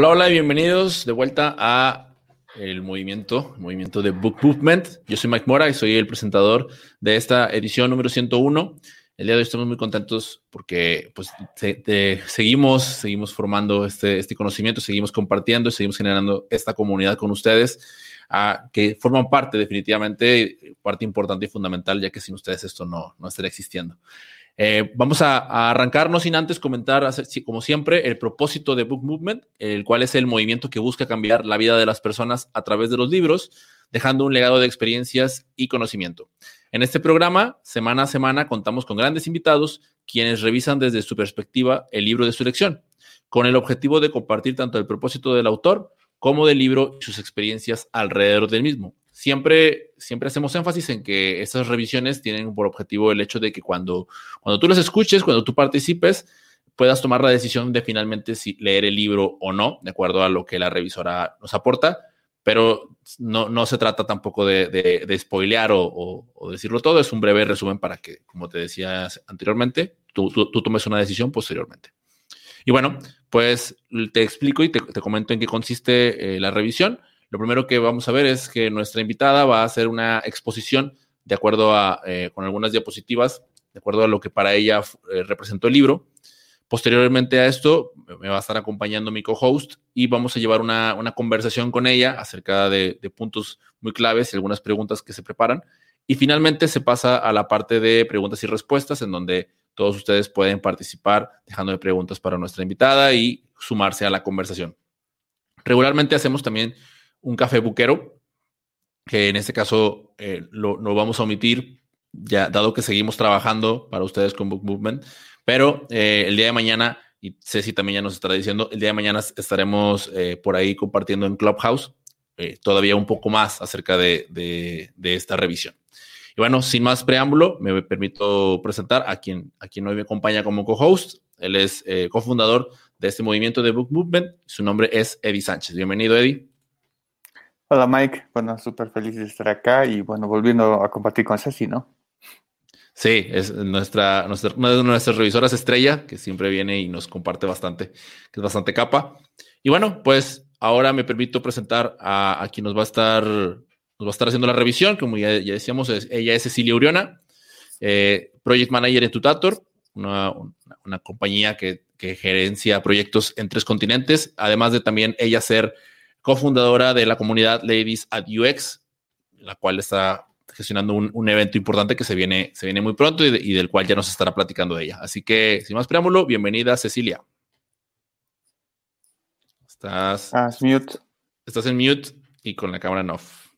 Hola, hola y bienvenidos de vuelta a el movimiento, el movimiento de Book Movement. Yo soy Mike Mora y soy el presentador de esta edición número 101. El día de hoy estamos muy contentos porque pues, seguimos, seguimos formando este, este conocimiento, seguimos compartiendo, seguimos generando esta comunidad con ustedes, uh, que forman parte definitivamente, parte importante y fundamental, ya que sin ustedes esto no, no estaría existiendo. Eh, vamos a, arrancarnos sin antes comentar, como siempre, el propósito de Book Movement, el cual es el movimiento que busca cambiar la vida de las personas a través de los libros, dejando un legado de experiencias y conocimiento. En este programa, semana a semana, contamos con grandes invitados quienes revisan desde su perspectiva el libro de su elección, con el objetivo de compartir tanto el propósito del autor como del libro y sus experiencias alrededor del mismo siempre, siempre hacemos énfasis en que estas revisiones tienen por objetivo el hecho de que cuando, cuando tú las escuches, cuando tú participes, puedas tomar la decisión de finalmente si leer el libro o no, de acuerdo a lo que la revisora nos aporta, pero no, no se trata tampoco de, de, spoilear o, o, decirlo todo, es un breve resumen para que, como te decía anteriormente, tú, tú, tomes una decisión posteriormente. Y bueno, pues te explico y te, te comento en qué consiste eh, la revisión. Lo primero que vamos a ver es que nuestra invitada va a hacer una exposición de acuerdo a, eh, con algunas diapositivas, de acuerdo a lo que para ella eh, representó el libro. Posteriormente a esto, me va a estar acompañando mi co-host y vamos a llevar una, conversación con ella acerca de, puntos muy claves y algunas preguntas que se preparan. Y finalmente se pasa a la parte de preguntas y respuestas, en donde todos ustedes pueden participar dejando preguntas para nuestra invitada y sumarse a la conversación. Regularmente hacemos también un café buquero, que en este caso eh, lo, vamos a omitir, ya dado que seguimos trabajando para ustedes con Book Movement, pero eh, el día de mañana, y Ceci también ya nos estará diciendo, el día de mañana estaremos eh, por ahí compartiendo en Clubhouse todavía un poco más acerca de, de, esta revisión. Y bueno, sin más preámbulo, me permito presentar a quien, a quien hoy me acompaña como co-host. Él es cofundador de este movimiento de Book Movement. Su nombre es Eddie Sánchez. Bienvenido, Eddie. Hola Mike, bueno, súper feliz de estar acá y bueno, volviendo a compartir con Ceci, ¿no? Sí, es nuestra, nuestra, una de nuestras revisoras estrella, que siempre viene y nos comparte bastante, que es bastante capa. Y bueno, pues ahora me permito presentar a, quien nos va a estar, nos va a estar haciendo la revisión, como ya, decíamos, ella es Cecilia Uriona, eh, Project Manager en Tutator, una, una, compañía que, que gerencia proyectos en tres continentes, además de también ella ser cofundadora de la comunidad Ladies at UX, la cual está gestionando un, evento importante que se viene, se viene muy pronto y, del cual ya nos estará platicando ella. Así que, sin más preámbulo, bienvenida Cecilia. Estás. Ah, mute. Estás en mute y con la cámara en off.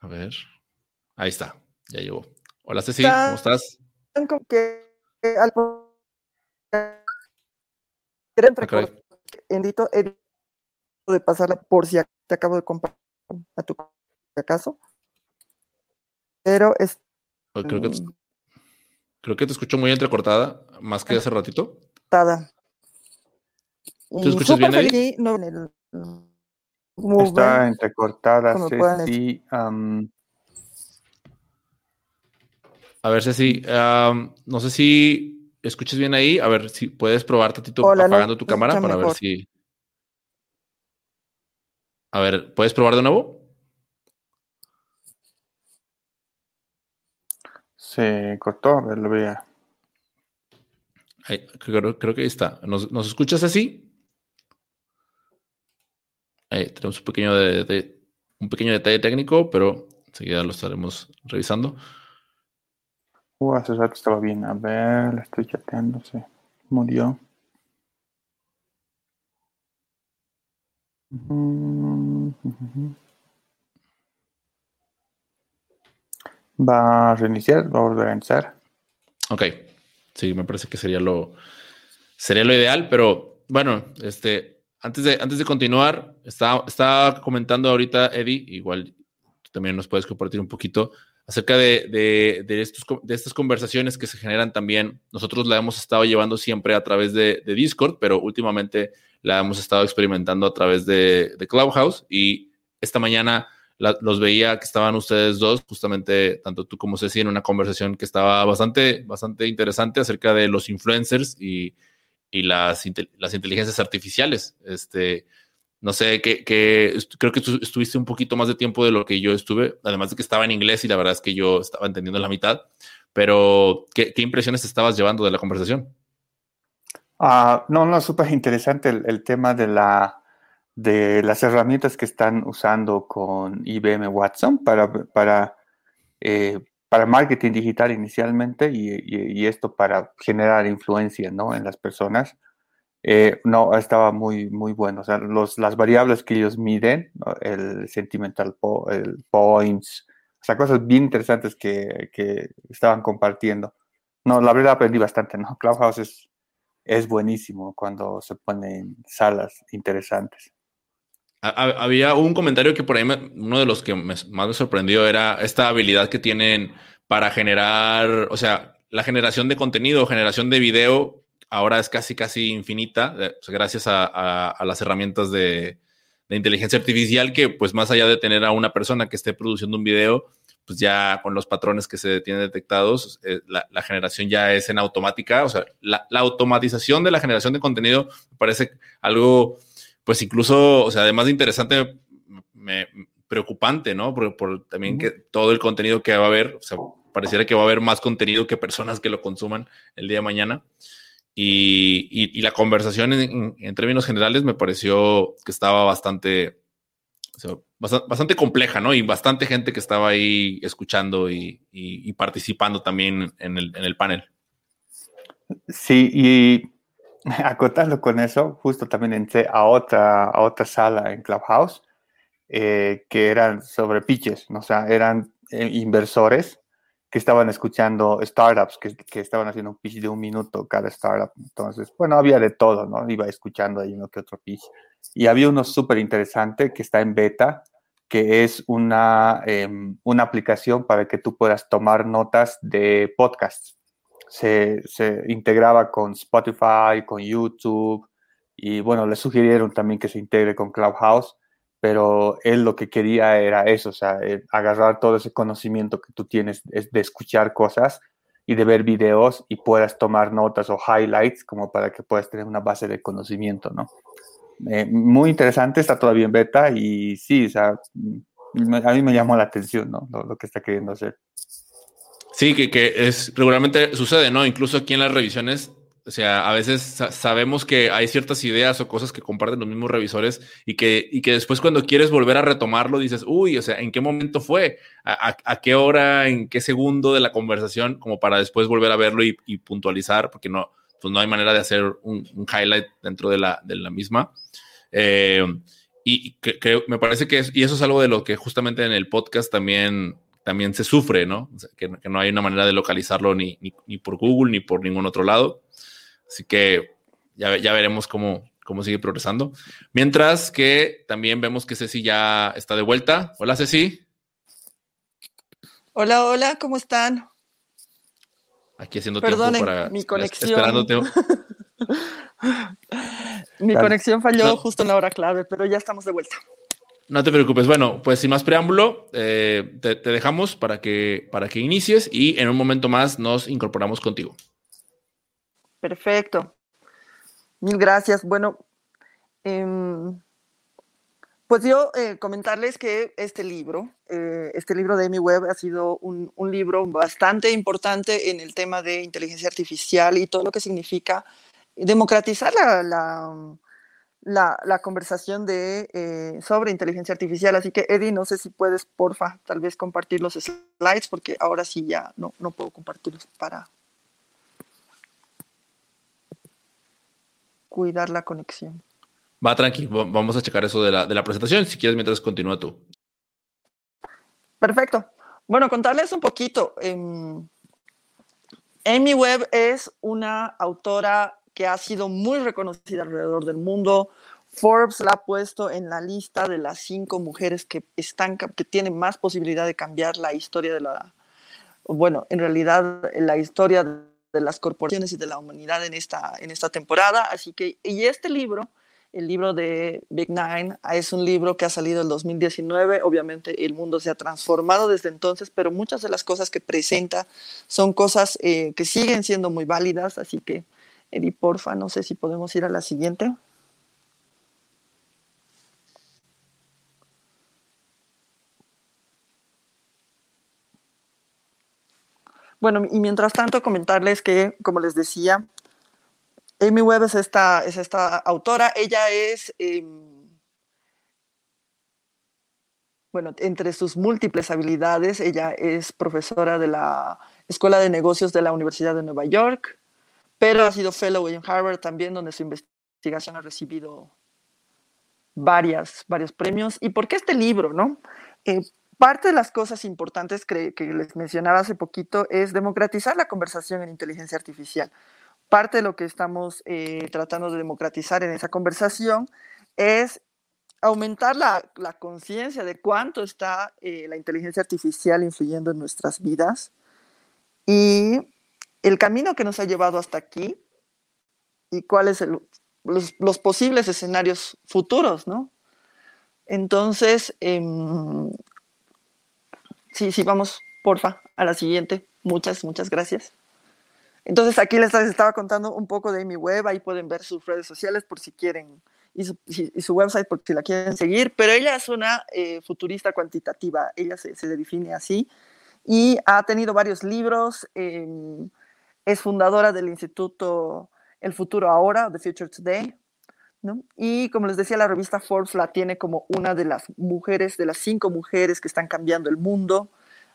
A ver. Ahí está. Ya llegó. Hola Ceci, ¿cómo estás? que de pasarla por si te acabo de comprar a tu acaso. Pero es. Creo que, te, mm. creo que te escucho muy entrecortada, más que hace ratito. ¿Te escuchas bien ahí? No, Está entrecortada, Ceci. A ver, Ceci, no sé si escuchas bien ahí. A ver si puedes probar tantito apagando tu cámara para ver si. A ver, ¿puedes probar de nuevo? Se cortó, a ver, lo veía. creo, que ahí está. ¿Nos, escuchas así? Ahí tenemos un pequeño, de, un pequeño detalle técnico, pero enseguida lo estaremos revisando. Uh, hace rato estaba bien. A ver, le estoy chateando, se murió. Va a reiniciar, va a organizar. Ok, sí, me parece que sería lo, sería lo ideal, pero bueno, este, antes de, antes de continuar, estaba, estaba comentando ahorita Eddie, igual tú también nos puedes compartir un poquito acerca de, de, de, estos, de estas conversaciones que se generan también. Nosotros la hemos estado llevando siempre a través de, Discord, pero últimamente la hemos estado experimentando a través de, Clubhouse y esta mañana los veía que estaban ustedes dos, justamente tanto tú como Ceci, en una conversación que estaba bastante, bastante interesante acerca de los influencers y, y las, las inteligencias artificiales. Este, no sé, que, creo que tú estuviste un poquito más de tiempo de lo que yo estuve, además de que estaba en inglés y la verdad es que yo estaba entendiendo la mitad, pero ¿qué, impresiones estabas llevando de la conversación? Ah, no, no, súper interesante el, tema de, la, de las herramientas que están usando con IBM Watson para, para, eh, para marketing digital inicialmente y, esto para generar influencia ¿no? en las personas. Eh, no, estaba muy, muy bueno. O sea, los, las variables que ellos miden, el sentimental el points, o sea, cosas bien interesantes que, que, estaban compartiendo. No, la verdad aprendí bastante, ¿no? Clubhouse es, es buenísimo cuando se ponen salas interesantes. Había un comentario que por ahí uno de los que más me sorprendió era esta habilidad que tienen para generar, o sea, la generación de contenido, generación de video ahora es casi, casi infinita, eh, gracias a, las herramientas de, inteligencia artificial que, pues, más allá de tener a una persona que esté produciendo un video, pues ya con los patrones que se tienen detectados, eh, la, generación ya es en automática. O sea, la, automatización de la generación de contenido me parece algo, pues incluso, o sea, además de interesante, me, preocupante, ¿no? Por, por también que todo el contenido que va a haber, o sea, pareciera que va a haber más contenido que personas que lo consuman el día de mañana. Y, la conversación en, términos generales me pareció que estaba bastante, bastante, compleja, ¿no? Y bastante gente que estaba ahí escuchando y, participando también en el, panel. Sí, y acotando con eso, justo también entré a otra, a otra sala en Clubhouse eh, que eran sobre pitches, ¿no? o sea, eran eh, inversores que estaban escuchando startups que, que, estaban haciendo un pitch de un minuto cada startup. Entonces, bueno, había de todo, ¿no? Iba escuchando ahí uno que otro pitch. Y había uno súper interesante que está en beta, que es una, em, una aplicación para que tú puedas tomar notas de podcasts. Se, se integraba con Spotify, con YouTube, y bueno, le sugirieron también que se integre con Clubhouse pero él lo que quería era eso, o sea, eh, agarrar todo ese conocimiento que tú tienes de escuchar cosas y de ver videos y puedas tomar notas o highlights como para que puedas tener una base de conocimiento, ¿no? Eh, muy interesante, está todavía en beta y sí, o sea, mm, a mí me llamó la atención, ¿no? Lo, que está queriendo hacer. Sí, que, que, es regularmente sucede, ¿no? Incluso aquí en las revisiones o sea, a veces sabemos que hay ciertas ideas o cosas que comparten los mismos revisores y que, y que después cuando quieres volver a retomarlo dices, uy, o sea, ¿en qué momento fue? ¿A, qué hora? ¿En qué segundo de la conversación? Como para después volver a verlo y, puntualizar, porque no, pues no hay manera de hacer un, highlight dentro de la, de la misma. Eh, y que, me parece que es, y eso es algo de lo que justamente en el podcast también, también se sufre, ¿no? que, no hay una manera de localizarlo ni, ni por Google ni por ningún otro lado. Así que ya, ya veremos cómo, cómo sigue progresando. Mientras que también vemos que Ceci ya está de vuelta. Hola, Ceci. Hola, hola, ¿cómo están? Aquí haciendo tiempo para mi conexión. Esperándote. mi conexión falló justo en la hora clave, pero ya estamos de vuelta. No te preocupes. Bueno, pues sin más preámbulo, eh, te, te, dejamos para que, para que inicies y en un momento más nos incorporamos contigo. Perfecto. Mil gracias. Bueno, em, pues yo eh, comentarles que este libro, eh, este libro de Amy Webb ha sido un, libro bastante importante en el tema de inteligencia artificial y todo lo que significa democratizar la, la, conversación de, eh, sobre inteligencia artificial. Así que, Eddie, no sé si puedes, porfa, tal vez compartir los slides, porque ahora sí ya no, no puedo compartirlos para, cuidar la conexión. Va tranqui, vamos a checar eso de la, de la presentación. Si quieres, mientras continúa tú. Perfecto. Bueno, contarles un poquito. Em, Amy Webb es una autora que ha sido muy reconocida alrededor del mundo. Forbes la ha puesto en la lista de las cinco mujeres que están que tienen más posibilidad de cambiar la historia de la bueno, en realidad la historia de las corporaciones y de la humanidad en esta, en esta temporada. Así que, y este libro, el libro de Big Nine, es un libro que ha salido en 2019. Obviamente el mundo se ha transformado desde entonces, pero muchas de las cosas que presenta son cosas eh, que siguen siendo muy válidas. Así que Edi, porfa, no sé si podemos ir a la siguiente. Bueno, y mientras tanto comentarles que, como les decía, Amy Webb es esta, es esta autora. Ella es, em, bueno, entre sus múltiples habilidades, ella es profesora de la Escuela de Negocios de la Universidad de Nueva York, pero ha sido fellow en Harvard también, donde su investigación ha recibido varias, varios premios. ¿Y por qué este libro, no? Eh, parte de las cosas importantes que, les mencionaba hace poquito es democratizar la conversación en inteligencia artificial. Parte de lo que estamos eh, tratando de democratizar en esa conversación es aumentar la, la conciencia de cuánto está eh, la inteligencia artificial influyendo en nuestras vidas y el camino que nos ha llevado hasta aquí y cuáles los, los, posibles escenarios futuros, ¿no? Entonces, eh, Sí, sí, vamos, porfa, a la siguiente. Muchas, muchas gracias. Entonces aquí les estaba contando un poco de mi web, ahí pueden ver sus redes sociales por si quieren, y su, y website por si la quieren seguir, pero ella es una eh, futurista cuantitativa, ella se, define así, y ha tenido varios libros, eh, es fundadora del Instituto El Futuro Ahora, The Future Today, ¿no? Y como les decía, la revista Forbes la tiene como una de las mujeres, de las cinco mujeres que están cambiando el mundo.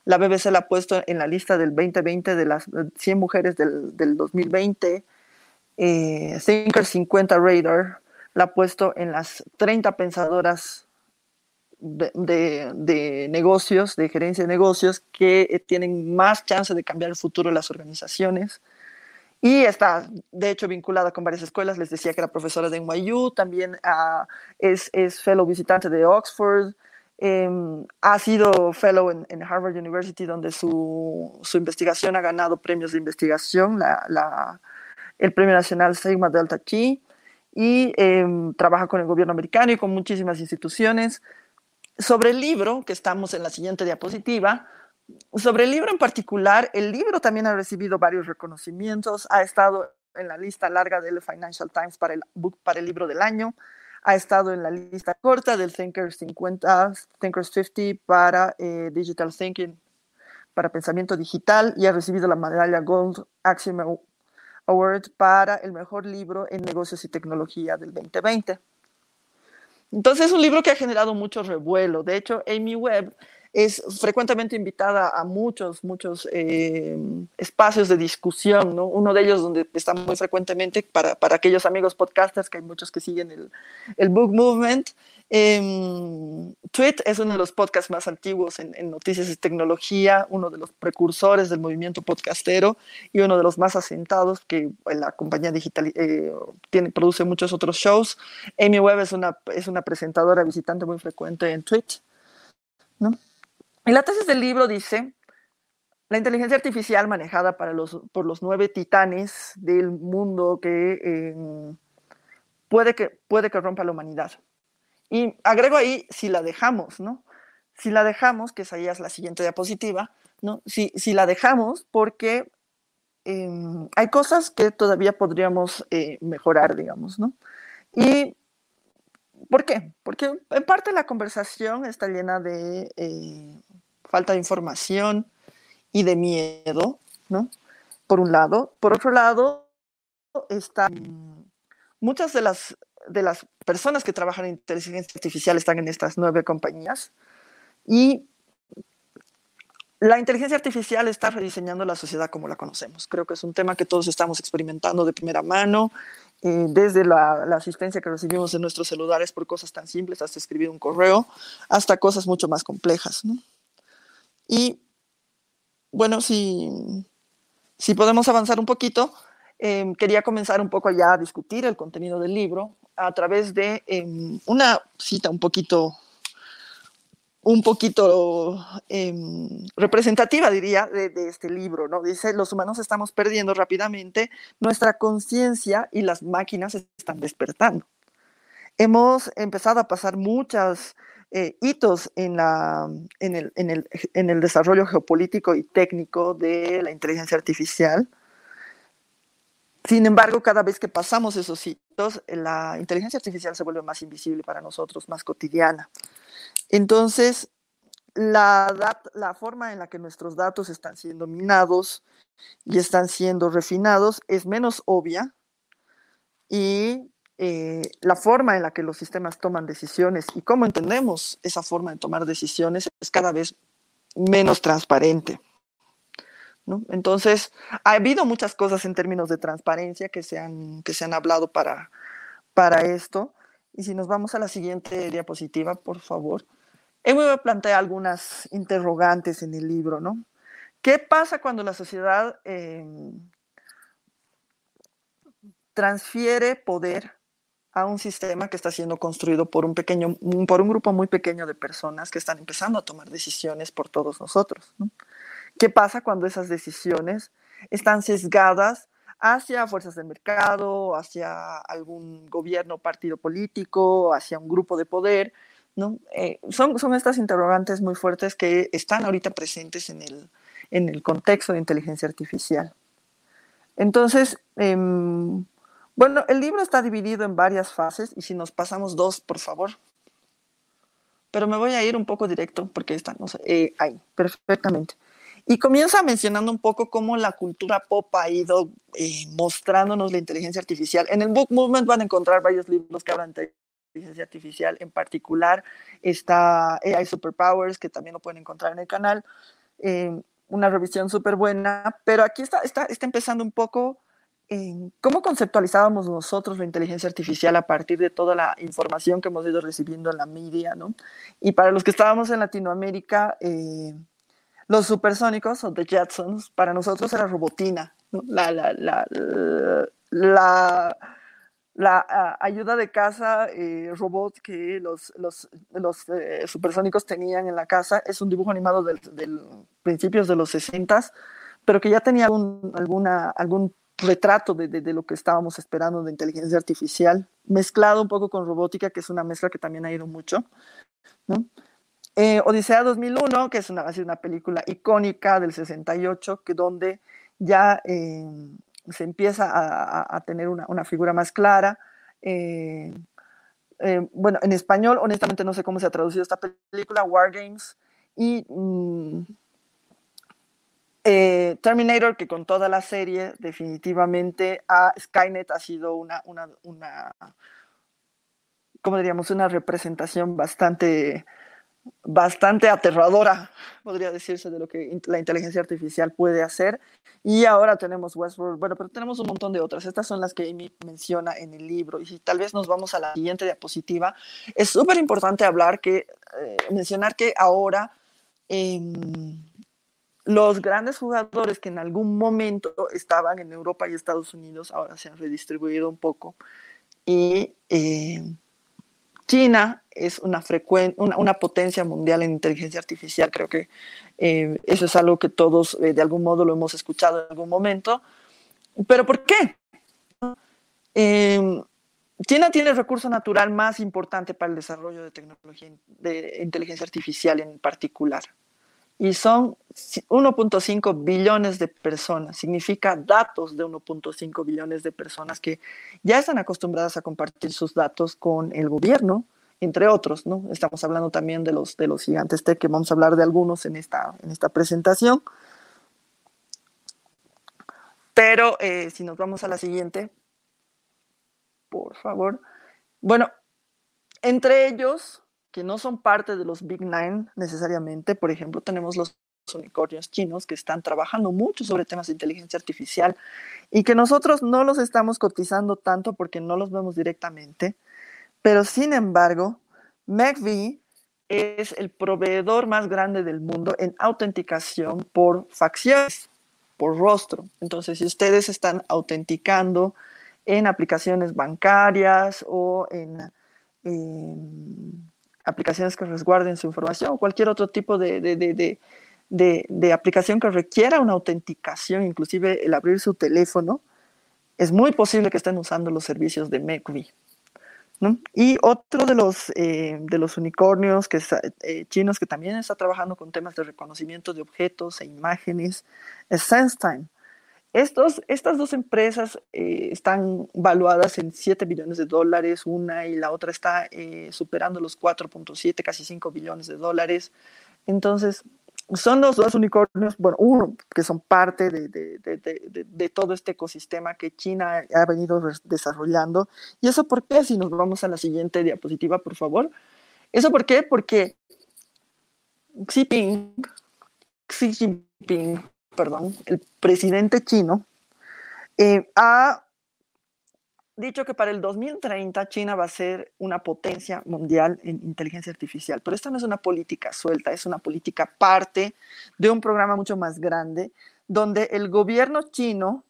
La BBC la ha puesto en la lista del 2020 de las 100 mujeres del, del 2020. Eh, Thinker 50 Radar la ha puesto en las 30 pensadoras de, de, negocios, de gerencia de negocios, que tienen más chance de cambiar el futuro de las organizaciones. Y está, de hecho, vinculada con varias escuelas. Les decía que era profesora de NYU, también uh, es, es, fellow visitante de Oxford, eh, ha sido fellow en, en, Harvard University, donde su, su, investigación ha ganado premios de investigación, la, la, el Premio Nacional Sigma Delta Chi, y eh, trabaja con el gobierno americano y con muchísimas instituciones. Sobre el libro, que estamos en la siguiente diapositiva, sobre el libro en particular, el libro también ha recibido varios reconocimientos, ha estado en la lista larga del Financial Times para el, book, para el libro del año, ha estado en la lista corta del Thinkers 50, Thinkers 50 para eh, Digital Thinking, para pensamiento digital, y ha recibido la medalla Gold Axiom Award para el mejor libro en negocios y tecnología del 2020. Entonces es un libro que ha generado mucho revuelo. De hecho, Amy Webb es frecuentemente invitada a muchos, muchos eh, espacios de discusión, ¿no? Uno de ellos donde está muy frecuentemente para, para aquellos amigos podcasters, que hay muchos que siguen el, el Book Movement. Eh, Tweet es uno de los podcasts más antiguos en, noticias y tecnología, uno de los precursores del movimiento podcastero y uno de los más asentados que la compañía digital eh, produce muchos otros shows. Amy Webb es una, es una presentadora visitante muy frecuente en Tweet. ¿no? La tesis del libro dice, la inteligencia artificial manejada para los, por los nueve titanes del mundo que eh, puede, que puede que rompa la humanidad. Y agrego ahí, si la dejamos, ¿no? Si la dejamos, que esa ya es la siguiente diapositiva, ¿no? Si, si la dejamos, porque eh, hay cosas que todavía podríamos eh, mejorar, digamos, ¿no? Y ¿Por qué? Porque en parte la conversación está llena de eh, falta de información y de miedo, ¿no? Por un lado. Por otro lado, están muchas de las, de las personas que trabajan en inteligencia artificial están en estas nueve compañías y la inteligencia artificial está rediseñando la sociedad como la conocemos. Creo que es un tema que todos estamos experimentando de primera mano eh, desde la, asistencia que recibimos en nuestros celulares por cosas tan simples, hasta escribir un correo, hasta cosas mucho más complejas. Y bueno, si, si podemos avanzar un poquito, eh, quería comenzar un poco ya a discutir el contenido del libro a través de eh, una cita un poquito un poquito eh, representativa, diría, de, de, este libro, ¿no? Dice, los humanos estamos perdiendo rápidamente nuestra conciencia y las máquinas están despertando. Hemos empezado a pasar muchas eh, hitos en, la, en, el, en, el, en el desarrollo geopolítico y técnico de la inteligencia artificial. Sin embargo, cada vez que pasamos esos hitos, la inteligencia artificial se vuelve más invisible para nosotros, más cotidiana. Entonces, la, la forma en la que nuestros datos están siendo minados y están siendo refinados es menos obvia y eh, la forma en la que los sistemas toman decisiones y cómo entendemos esa forma de tomar decisiones es cada vez menos transparente. Entonces, ha habido muchas cosas en términos de transparencia que se han, que se han hablado para, para esto. Y si nos vamos a la siguiente diapositiva, por favor. He plantea algunas interrogantes en el libro, ¿no? ¿Qué pasa cuando la sociedad em, transfiere poder a un sistema que está siendo construido por un pequeño, por un grupo muy pequeño de personas que están empezando a tomar decisiones por todos nosotros? ¿no? ¿Qué pasa cuando esas decisiones están sesgadas hacia fuerzas de mercado, hacia algún gobierno, partido político, hacia un grupo de poder? ¿no? Eh, son, son estas interrogantes muy fuertes que están ahorita presentes en el, en el contexto de inteligencia artificial. Entonces, em, bueno, el libro está dividido en varias fases y si nos pasamos dos, por favor. Pero me voy a ir un poco directo porque están eh, ahí, perfectamente. Y comienza mencionando un poco cómo la cultura pop ha ido eh, mostrándonos la inteligencia artificial. En el Book Movement van a encontrar varios libros que hablan de inteligencia artificial. En particular está AI Superpowers, que también lo pueden encontrar en el canal. Eh, una revisión súper buena, pero aquí está, está, está empezando un poco cómo conceptualizábamos nosotros la inteligencia artificial a partir de toda la información que hemos ido recibiendo en la media, ¿no? Y para los que estábamos en Latinoamérica, eh, los supersónicos o The Jetsons, para nosotros era robotina, la, la, la, la, la ah, ayuda de casa eh, robot que los, los, los eh, supersónicos tenían en la casa es un dibujo animado de del principios de los 60, pero que ya tenía algún, alguna, algún retrato de, de, de, lo que estábamos esperando de inteligencia artificial, mezclado un poco con robótica, que es una mezcla que también ha ido mucho. ¿no? Eh, Odisea 2001, que es una, una película icónica del 68, que donde ya eh, se empieza a, tener una, una, figura más clara. Eh, bueno, en español, honestamente no sé cómo se ha traducido esta película, War Games, y mm, Terminator, que con toda la serie, definitivamente a Skynet ha sido una, una, una ¿cómo diríamos? Una representación bastante bastante aterradora, podría decirse, de lo que la inteligencia artificial puede hacer. Y ahora tenemos Westworld, bueno, pero tenemos un montón de otras. Estas son las que Amy menciona en el libro. Y si tal vez nos vamos a la siguiente diapositiva, es súper importante hablar que, eh, mencionar que ahora eh, los grandes jugadores que en algún momento estaban en Europa y Estados Unidos ahora se han redistribuido un poco. Y eh, China es una, una, una, potencia mundial en inteligencia artificial. Creo que eh, eso es algo que todos eh, de algún modo lo hemos escuchado en algún momento. ¿Pero por qué? Eh, China tiene el recurso natural más importante para el desarrollo de tecnología de inteligencia artificial en particular. Y son 1.5 billones de personas. Significa datos de 1.5 billones de personas que ya están acostumbradas a compartir sus datos con el gobierno, entre otros, ¿no? Estamos hablando también de los, de los gigantes tech, que vamos a hablar de algunos en esta, en esta presentación. Pero eh, si nos vamos a la siguiente, por favor. Bueno, entre ellos, que no son parte de los Big Nine necesariamente, por ejemplo, tenemos los unicornios chinos que están trabajando mucho sobre temas de inteligencia artificial y que nosotros no los estamos cotizando tanto porque no los vemos directamente, pero sin embargo, McVie es el proveedor más grande del mundo en autenticación por facciones, por rostro. Entonces, si ustedes están autenticando en aplicaciones bancarias o en, en aplicaciones que resguarden su información o cualquier otro tipo de, de, de, de, aplicación que requiera una autenticación, inclusive el abrir su teléfono, es muy posible que estén usando los servicios de McVie. Y otro de los, eh, de los unicornios que eh, chinos que también está trabajando con temas de reconocimiento de objetos e imágenes es SenseTime. Estas dos empresas eh, están valuadas en 7 billones de dólares, una y la otra está eh, superando los 4.7, casi 5 billones de dólares. Entonces, son los dos unicornios, bueno, uno, que son parte de, de, de, de, todo este ecosistema que China ha venido desarrollando. ¿Y eso por qué? Si nos vamos a la siguiente diapositiva, por favor. ¿Eso por qué? Porque Xi Jinping, Xi Jinping perdón, el presidente chino eh, ha dicho que para el 2030 China va a ser una potencia mundial en inteligencia artificial, pero esta no es una política suelta, es una política parte de un programa mucho más grande donde el gobierno chino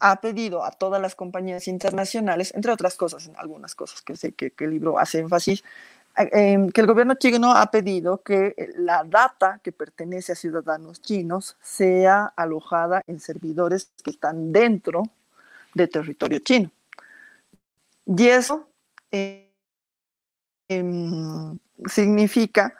ha pedido a todas las compañías internacionales, entre otras cosas, en algunas cosas que sé que, que el libro hace énfasis, Em, que el gobierno chino ha pedido que eh, la data que pertenece a ciudadanos chinos sea alojada en servidores que están dentro de territorio chino. Y eso eh, em, significa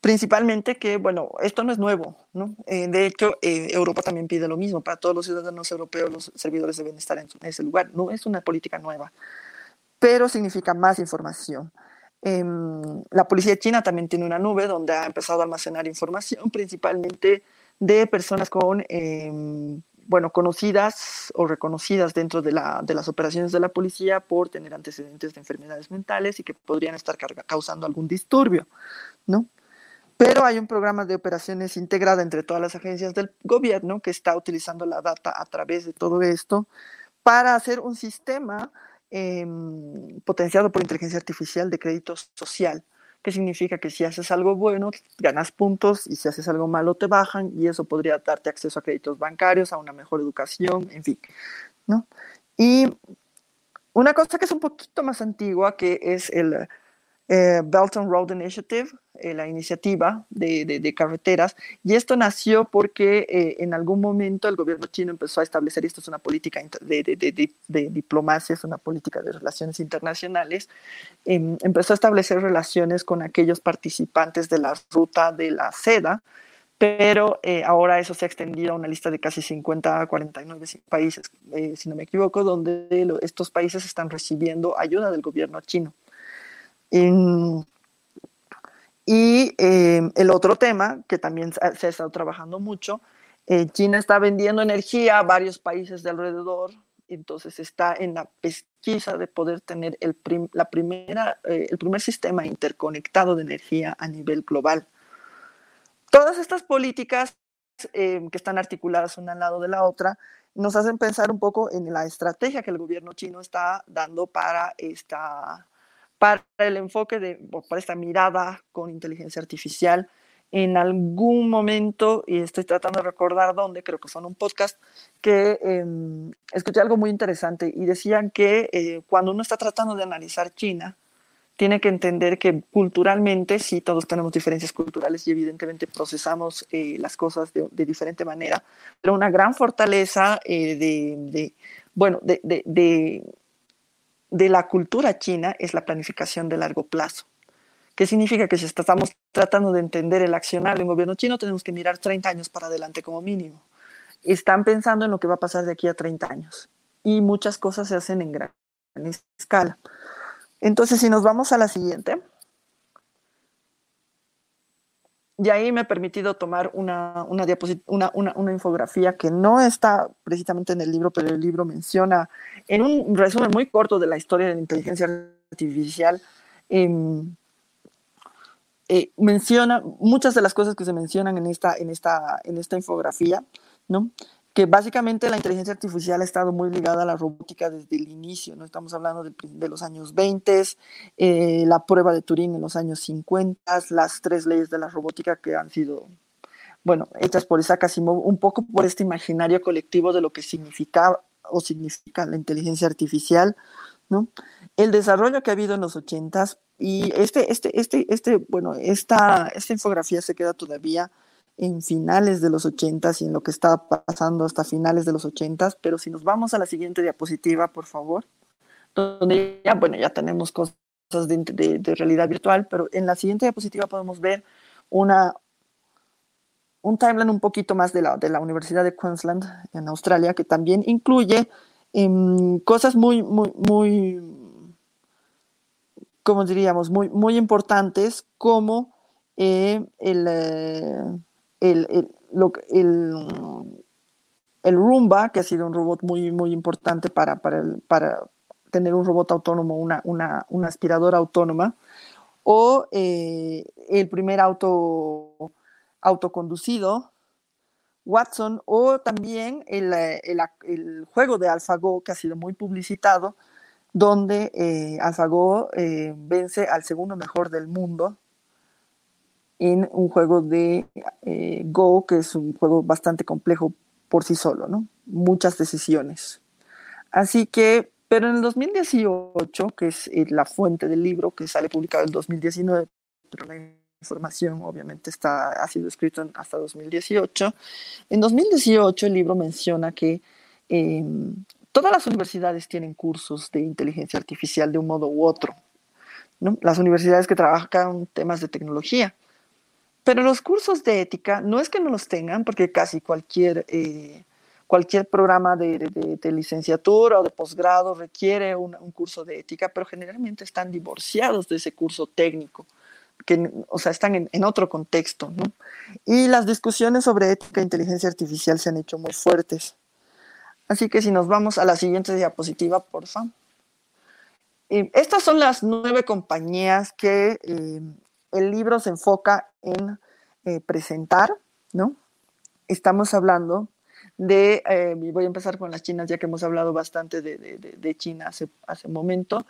principalmente que, bueno, esto no es nuevo, ¿no? Eh, de hecho, Europa también pide lo mismo. Para todos los ciudadanos europeos, los servidores deben estar en ese lugar. No es una política nueva, pero significa más información. Em, la policía china también tiene una nube donde ha empezado a almacenar información, principalmente de personas con, em, bueno, conocidas o reconocidas dentro de, la, de, las operaciones de la policía por tener antecedentes de enfermedades mentales y que podrían estar causando algún disturbio, ¿no? Pero hay un programa de operaciones integrada entre todas las agencias del gobierno que está utilizando la data a través de todo esto para hacer un sistema Em, potenciado por inteligencia artificial de crédito social, que significa que si haces algo bueno, ganas puntos y si haces algo malo, te bajan y eso podría darte acceso a créditos bancarios, a una mejor educación, en fin, ¿no? Y una cosa que es un poquito más antigua, que es el eh, Belt and Road Initiative, eh, la iniciativa de, de, carreteras, y esto nació porque eh, en algún momento el gobierno chino empezó a establecer, esto es una política de, de diplomacia, es una política de relaciones internacionales, em, empezó a establecer relaciones con aquellos participantes de la ruta de la seda, pero ahora eso se ha extendido a una lista de casi 50 a 49 países, si no me equivoco, donde estos países están recibiendo ayuda del gobierno chino. Y em, el otro tema que también se ha estado trabajando mucho, eh, China está vendiendo energía a varios países de alrededor, entonces está en la pesquisa de poder tener el, la primera, eh, el primer sistema interconectado de energía a nivel global. Todas estas políticas em, que están articuladas una al lado de la otra nos hacen pensar un poco en la estrategia que el gobierno chino está dando para esta, para el enfoque de, para esta mirada con inteligencia artificial. En algún momento, y estoy tratando de recordar dónde, creo que fue en un podcast, que em, escuché algo muy interesante y decían que eh, cuando uno está tratando de analizar China, tiene que entender que culturalmente, sí, todos tenemos diferencias culturales y evidentemente procesamos eh, las cosas de, diferente manera, pero una gran fortaleza eh, de, de, bueno, de, de la cultura china es la planificación de largo plazo. ¿Qué significa? Que si estamos tratando de entender el accionar de un gobierno chino, tenemos que mirar 30 años para adelante como mínimo. Están pensando en lo que va a pasar de aquí a 30 años. Y muchas cosas se hacen en gran escala. Entonces, si nos vamos a la siguiente. Y ahí me he permitido tomar una, una, infografía que no está precisamente en el libro, pero el libro menciona en un resumen muy corto de la historia de la inteligencia artificial. Em, eh, menciona muchas de las cosas que se mencionan en esta, en esta, en esta infografía, ¿no? Que básicamente la inteligencia artificial ha estado muy ligada a la robótica desde el inicio, ¿no? Estamos hablando de, los años 20, eh, la prueba de Turing en los años 50, las tres leyes de la robótica que han sido, bueno, hechas por Isaac Asimov, un poco por este imaginario colectivo de lo que significa o significa la inteligencia artificial, ¿no? El desarrollo que ha habido en los 80 y este, este, este, este, bueno, esta, esta infografía se queda todavía en finales de los 80 y en lo que está pasando hasta finales de los 80 pero si nos vamos a la siguiente diapositiva, por favor, donde ya, bueno, ya tenemos cosas de, realidad virtual, pero en la siguiente diapositiva podemos ver una, un timeline un poquito más de la, de la Universidad de Queensland en Australia, que también incluye em, cosas muy, muy, muy, como diríamos, muy, muy importantes como eh, el, el, el, el, Roomba, que ha sido un robot muy, muy importante para, para, para tener un robot autónomo, una, una, una aspiradora autónoma, o eh, el primer auto autoconducido, Watson, o también el, el, juego de AlphaGo, que ha sido muy publicitado, donde eh, AlphaGo eh, vence al segundo mejor del mundo en un juego de eh, Go, que es un juego bastante complejo por sí solo, ¿no? Muchas decisiones. Así que, pero en el 2018, que es eh, la fuente del libro, que sale publicado en el 2019, pero la información obviamente está, ha sido escrito hasta 2018, en 2018 el libro menciona que em, todas las universidades tienen cursos de inteligencia artificial de un modo u otro. ¿no? Las universidades que trabajan temas de tecnología. Pero los cursos de ética no es que no los tengan, porque casi cualquier, eh, cualquier programa de, de, licenciatura o de posgrado requiere un, curso de ética, pero generalmente están divorciados de ese curso técnico, que, o sea, están en, en otro contexto. ¿no? Y las discusiones sobre ética e inteligencia artificial se han hecho muy fuertes. Así que si nos vamos a la siguiente diapositiva, por favor. Eh, estas son las nueve compañías que eh, el libro se enfoca en eh, presentar, ¿no? Estamos hablando de, eh, voy a empezar con las chinas, ya que hemos hablado bastante de, China hace, hace un momento,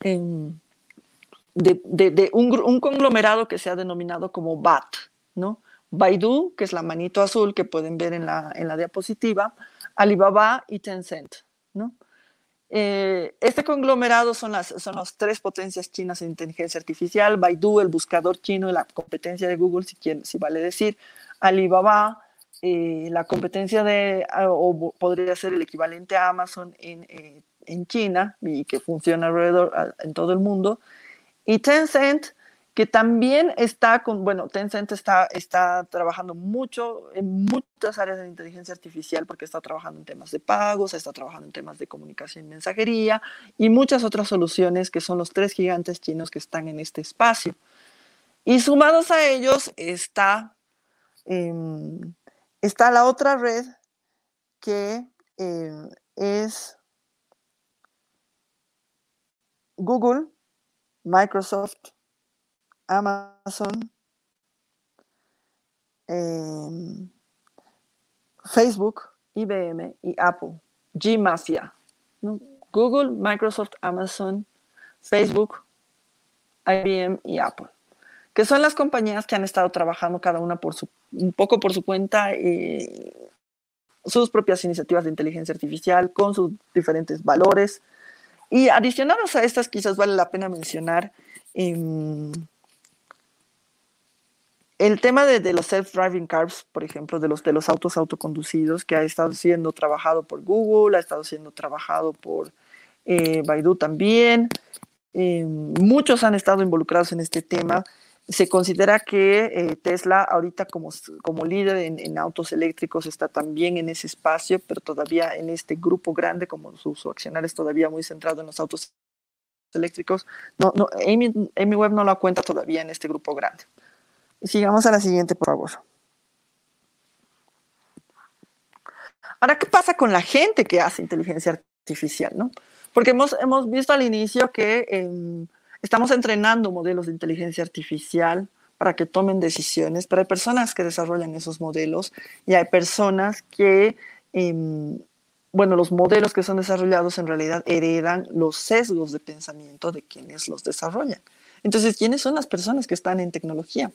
em, de, un, conglomerado que se ha denominado como BAT, ¿no? Baidu, que es la manito azul que pueden ver en la, en la diapositiva, Alibaba y Tencent. Eh, este conglomerado son las, son las tres potencias chinas en inteligencia artificial, Baidu, el buscador chino y la competencia de Google, si, si vale decir, Alibaba, eh, la competencia de, o podría ser el equivalente a Amazon en, eh, en China y que funciona alrededor ah, en todo el mundo, y Tencent, que también está con, bueno, Tencent está, está trabajando mucho en muchas áreas de inteligencia artificial porque está trabajando en temas de pagos, está trabajando en temas de comunicación y mensajería y muchas otras soluciones que son los tres gigantes chinos que están en este espacio. Y sumados a ellos está, em, está la otra red que em, es Google, Microsoft, Amazon, em, Facebook, IBM y Apple. G-Mafia. Google, Microsoft, Amazon, Facebook, IBM y Apple. Que son las compañías que han estado trabajando cada una por un poco por su cuenta y sus propias iniciativas de inteligencia artificial con sus diferentes valores. Y adicionados a estas, quizás vale la pena mencionar em, el tema de, los self-driving cars, por ejemplo, de los, de los autos autoconducidos, que ha estado siendo trabajado por Google, ha estado siendo trabajado por eh, Baidu también. Eh, muchos han estado involucrados en este tema. Se considera que eh, Tesla ahorita como, como líder en, autos eléctricos está también en ese espacio, pero todavía en este grupo grande, como su, su accionar es todavía muy centrado en los autos eléctricos. No, no, Amy, Amy Webb no la cuenta todavía en este grupo grande. Sigamos a la siguiente, por favor. Ahora, ¿qué pasa con la gente que hace inteligencia artificial? ¿no? Porque hemos, hemos visto al inicio que em, estamos entrenando modelos de inteligencia artificial para que tomen decisiones, pero hay personas que desarrollan esos modelos y hay personas que, em, bueno, los modelos que son desarrollados en realidad heredan los sesgos de pensamiento de quienes los desarrollan. Entonces, ¿quiénes son las personas que están en tecnología?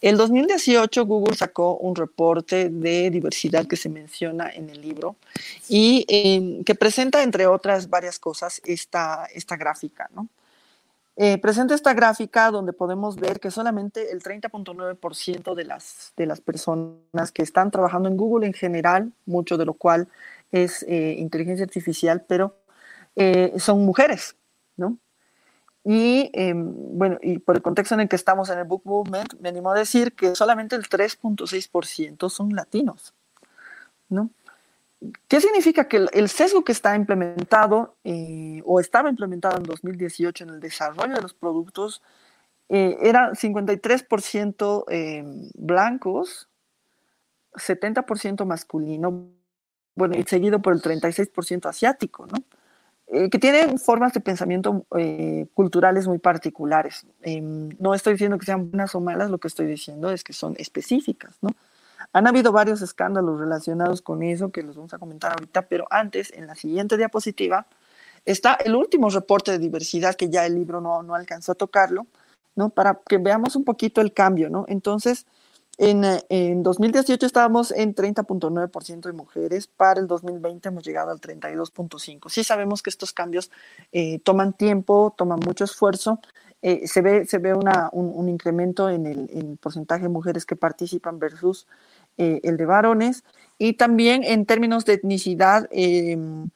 El 2018 Google sacó un reporte de diversidad que se menciona en el libro y em, que presenta, entre otras varias cosas, esta, esta gráfica. ¿no? Eh, presenta esta gráfica donde podemos ver que solamente el 30.9% de las, de las personas que están trabajando en Google en general, mucho de lo cual es eh, inteligencia artificial, pero eh, son mujeres, ¿no? Y em, bueno, y por el contexto en el que estamos en el Book Movement, me animo a decir que solamente el 3.6% son latinos, ¿no? ¿Qué significa? Que el, sesgo que está implementado eh, o estaba implementado en 2018 en el desarrollo de los productos eh, era 53% eh, blancos, 70% masculino, bueno, y seguido por el 36% asiático, ¿no? Eh, que tienen formas de pensamiento eh, culturales muy particulares. Em, no estoy diciendo que sean buenas o malas, lo que estoy diciendo es que son específicas, ¿no? Han habido varios escándalos relacionados con eso que los vamos a comentar ahorita, pero antes, en la siguiente diapositiva, está el último reporte de diversidad que ya el libro no, no alcanzó a tocarlo, ¿no? Para que veamos un poquito el cambio, ¿no? Entonces, en, en 2018 estábamos en 30.9% de mujeres, para el 2020 hemos llegado al 32.5%. Sí sabemos que estos cambios eh, toman tiempo, toman mucho esfuerzo. Eh, se ve, se ve un, incremento en el, en el, porcentaje de mujeres que participan versus eh, el de varones. Y también en términos de etnicidad, em,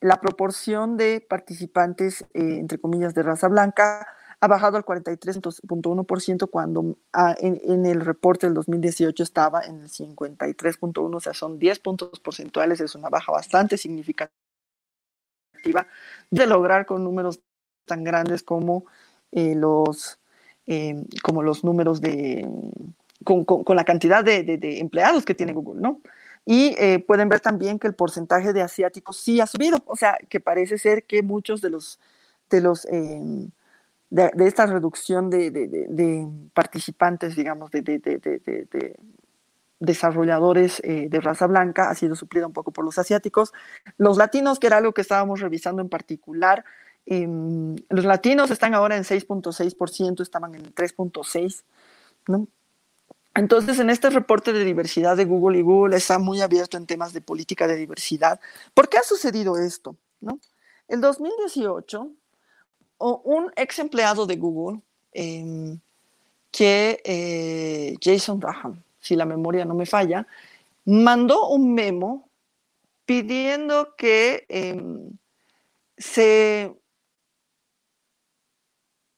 la proporción de participantes, entre comillas, de raza blanca ha bajado al 43.1% cuando ah, en, en, el reporte del 2018 estaba en el 53.1%, o sea, son 10 puntos porcentuales, es una baja bastante significativa de lograr con números tan grandes como eh, los eh, como los números de con, con, la cantidad de, empleados que tiene Google, ¿no? Y eh, pueden ver también que el porcentaje de asiáticos sí ha subido, o sea, que parece ser que muchos de los de los de, esta reducción de, participantes, digamos, de, desarrolladores eh, de raza blanca ha sido suplida un poco por los asiáticos. Los latinos, que era algo que estábamos revisando en particular, eh, los latinos están ahora en 6.6%, estaban en 3.6%, ¿no? Entonces, en este reporte de diversidad de Google y Google está muy abierto en temas de política de diversidad. ¿Por qué ha sucedido esto? ¿no? El 2018 un ex empleado de Google, eh, que eh, Jason Graham, si la memoria no me falla, mandó un memo pidiendo que eh, se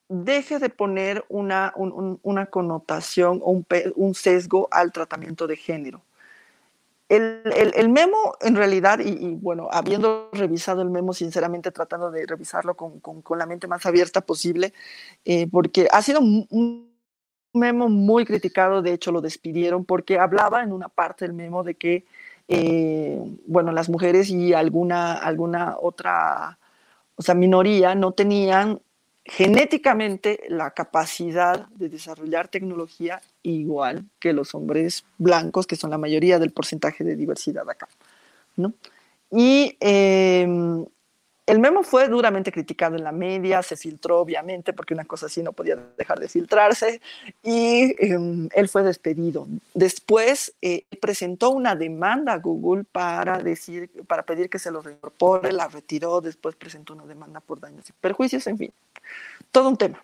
deje de poner una, un, una connotación o un sesgo al tratamiento de género. El, el, el, memo, en realidad, y, bueno, habiendo revisado el memo, sinceramente tratando de revisarlo con, con, con la mente más abierta posible, eh, porque ha sido un memo muy criticado, de hecho lo despidieron, porque hablaba en una parte del memo de que, eh, bueno, las mujeres y alguna, alguna otra, o sea, minoría no tenían genéticamente la capacidad de desarrollar tecnología igual que los hombres blancos, que son la mayoría del porcentaje de diversidad acá. ¿no? Y eh, el memo fue duramente criticado en la media, se filtró obviamente porque una cosa así no podía dejar de filtrarse y eh, él fue despedido. Después eh, presentó una demanda a Google para, decir, para pedir que se lo reincorpore, la retiró, después presentó una demanda por daños y perjuicios, en fin, todo un tema.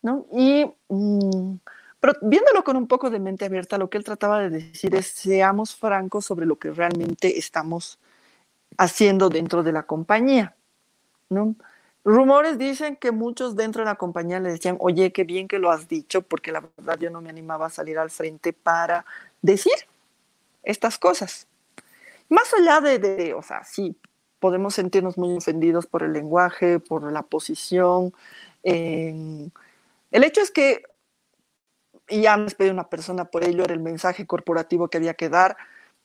¿no? Y, mmm, pero viéndolo con un poco de mente abierta, lo que él trataba de decir es seamos francos sobre lo que realmente estamos haciendo dentro de la compañía. Rumores dicen que muchos dentro de la compañía le decían, oye, qué bien que lo has dicho, porque la verdad yo no me animaba a salir al frente para decir estas cosas. Más allá de, de o sea, sí, podemos sentirnos muy ofendidos por el lenguaje, por la posición. Eh, el hecho es que, ya me despedí una persona por ello, era el mensaje corporativo que había que dar,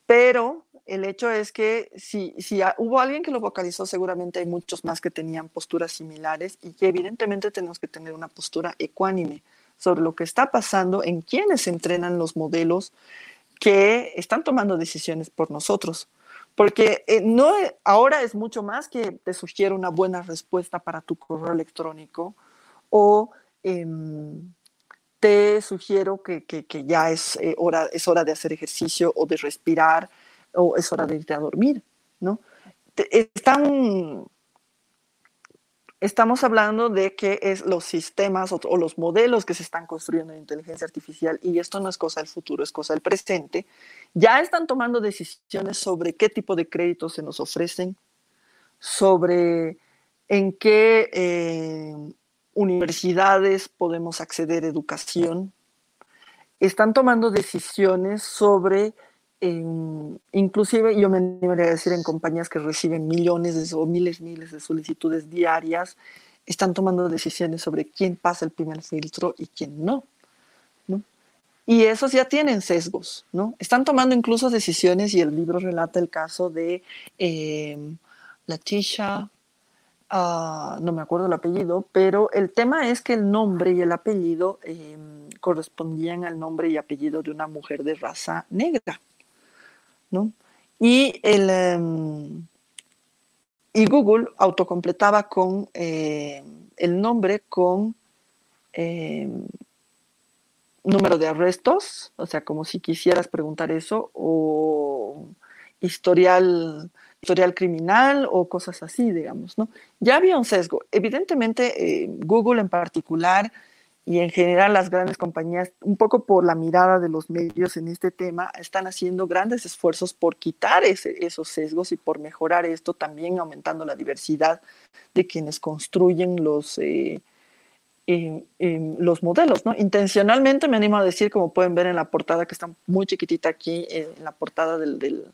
pero el hecho es que si, si hubo alguien que lo vocalizó, seguramente hay muchos más que tenían posturas similares y que evidentemente tenemos que tener una postura ecuánime sobre lo que está pasando en quienes entrenan los modelos que están tomando decisiones por nosotros. Porque eh, no, ahora es mucho más que te sugiero una buena respuesta para tu correo electrónico o eh, te sugiero que, que, que ya es, eh, hora, es hora de hacer ejercicio o de respirar es hora de irte a dormir, ¿no? Están, estamos hablando de que es los sistemas o, o, los modelos que se están construyendo en inteligencia artificial y esto no es cosa del futuro, es cosa del presente. Ya están tomando decisiones sobre qué tipo de créditos se nos ofrecen, sobre en qué eh, universidades podemos acceder a educación, están tomando decisiones sobre, inclusive yo me animaría a decir en compañías que reciben millones de, o miles, miles de solicitudes diarias, están tomando decisiones sobre quién pasa el primer filtro y quién no. Y esos ya tienen sesgos, ¿no? Están tomando incluso decisiones y el libro relata el caso de eh, Leticia, ah, no me acuerdo el apellido, pero el tema es que el nombre y el apellido em, correspondían al nombre y apellido de una mujer de raza negra, ¿no? Y el... Em, y Google autocompletaba con eh, el nombre con eh, número de arrestos, o sea, como si quisieras preguntar eso, o historial, historial criminal o cosas así, digamos, ¿no? Ya había un sesgo. Evidentemente, eh, Google en particular y en general las grandes compañías, un poco por la mirada de los medios en este tema, están haciendo grandes esfuerzos por quitar esos sesgos y por mejorar esto, también aumentando la diversidad de quienes construyen los, eh, los modelos. ¿no? Intencionalmente me animo a decir, como pueden ver en la portada, que está muy chiquitita aquí, eh, en la portada del,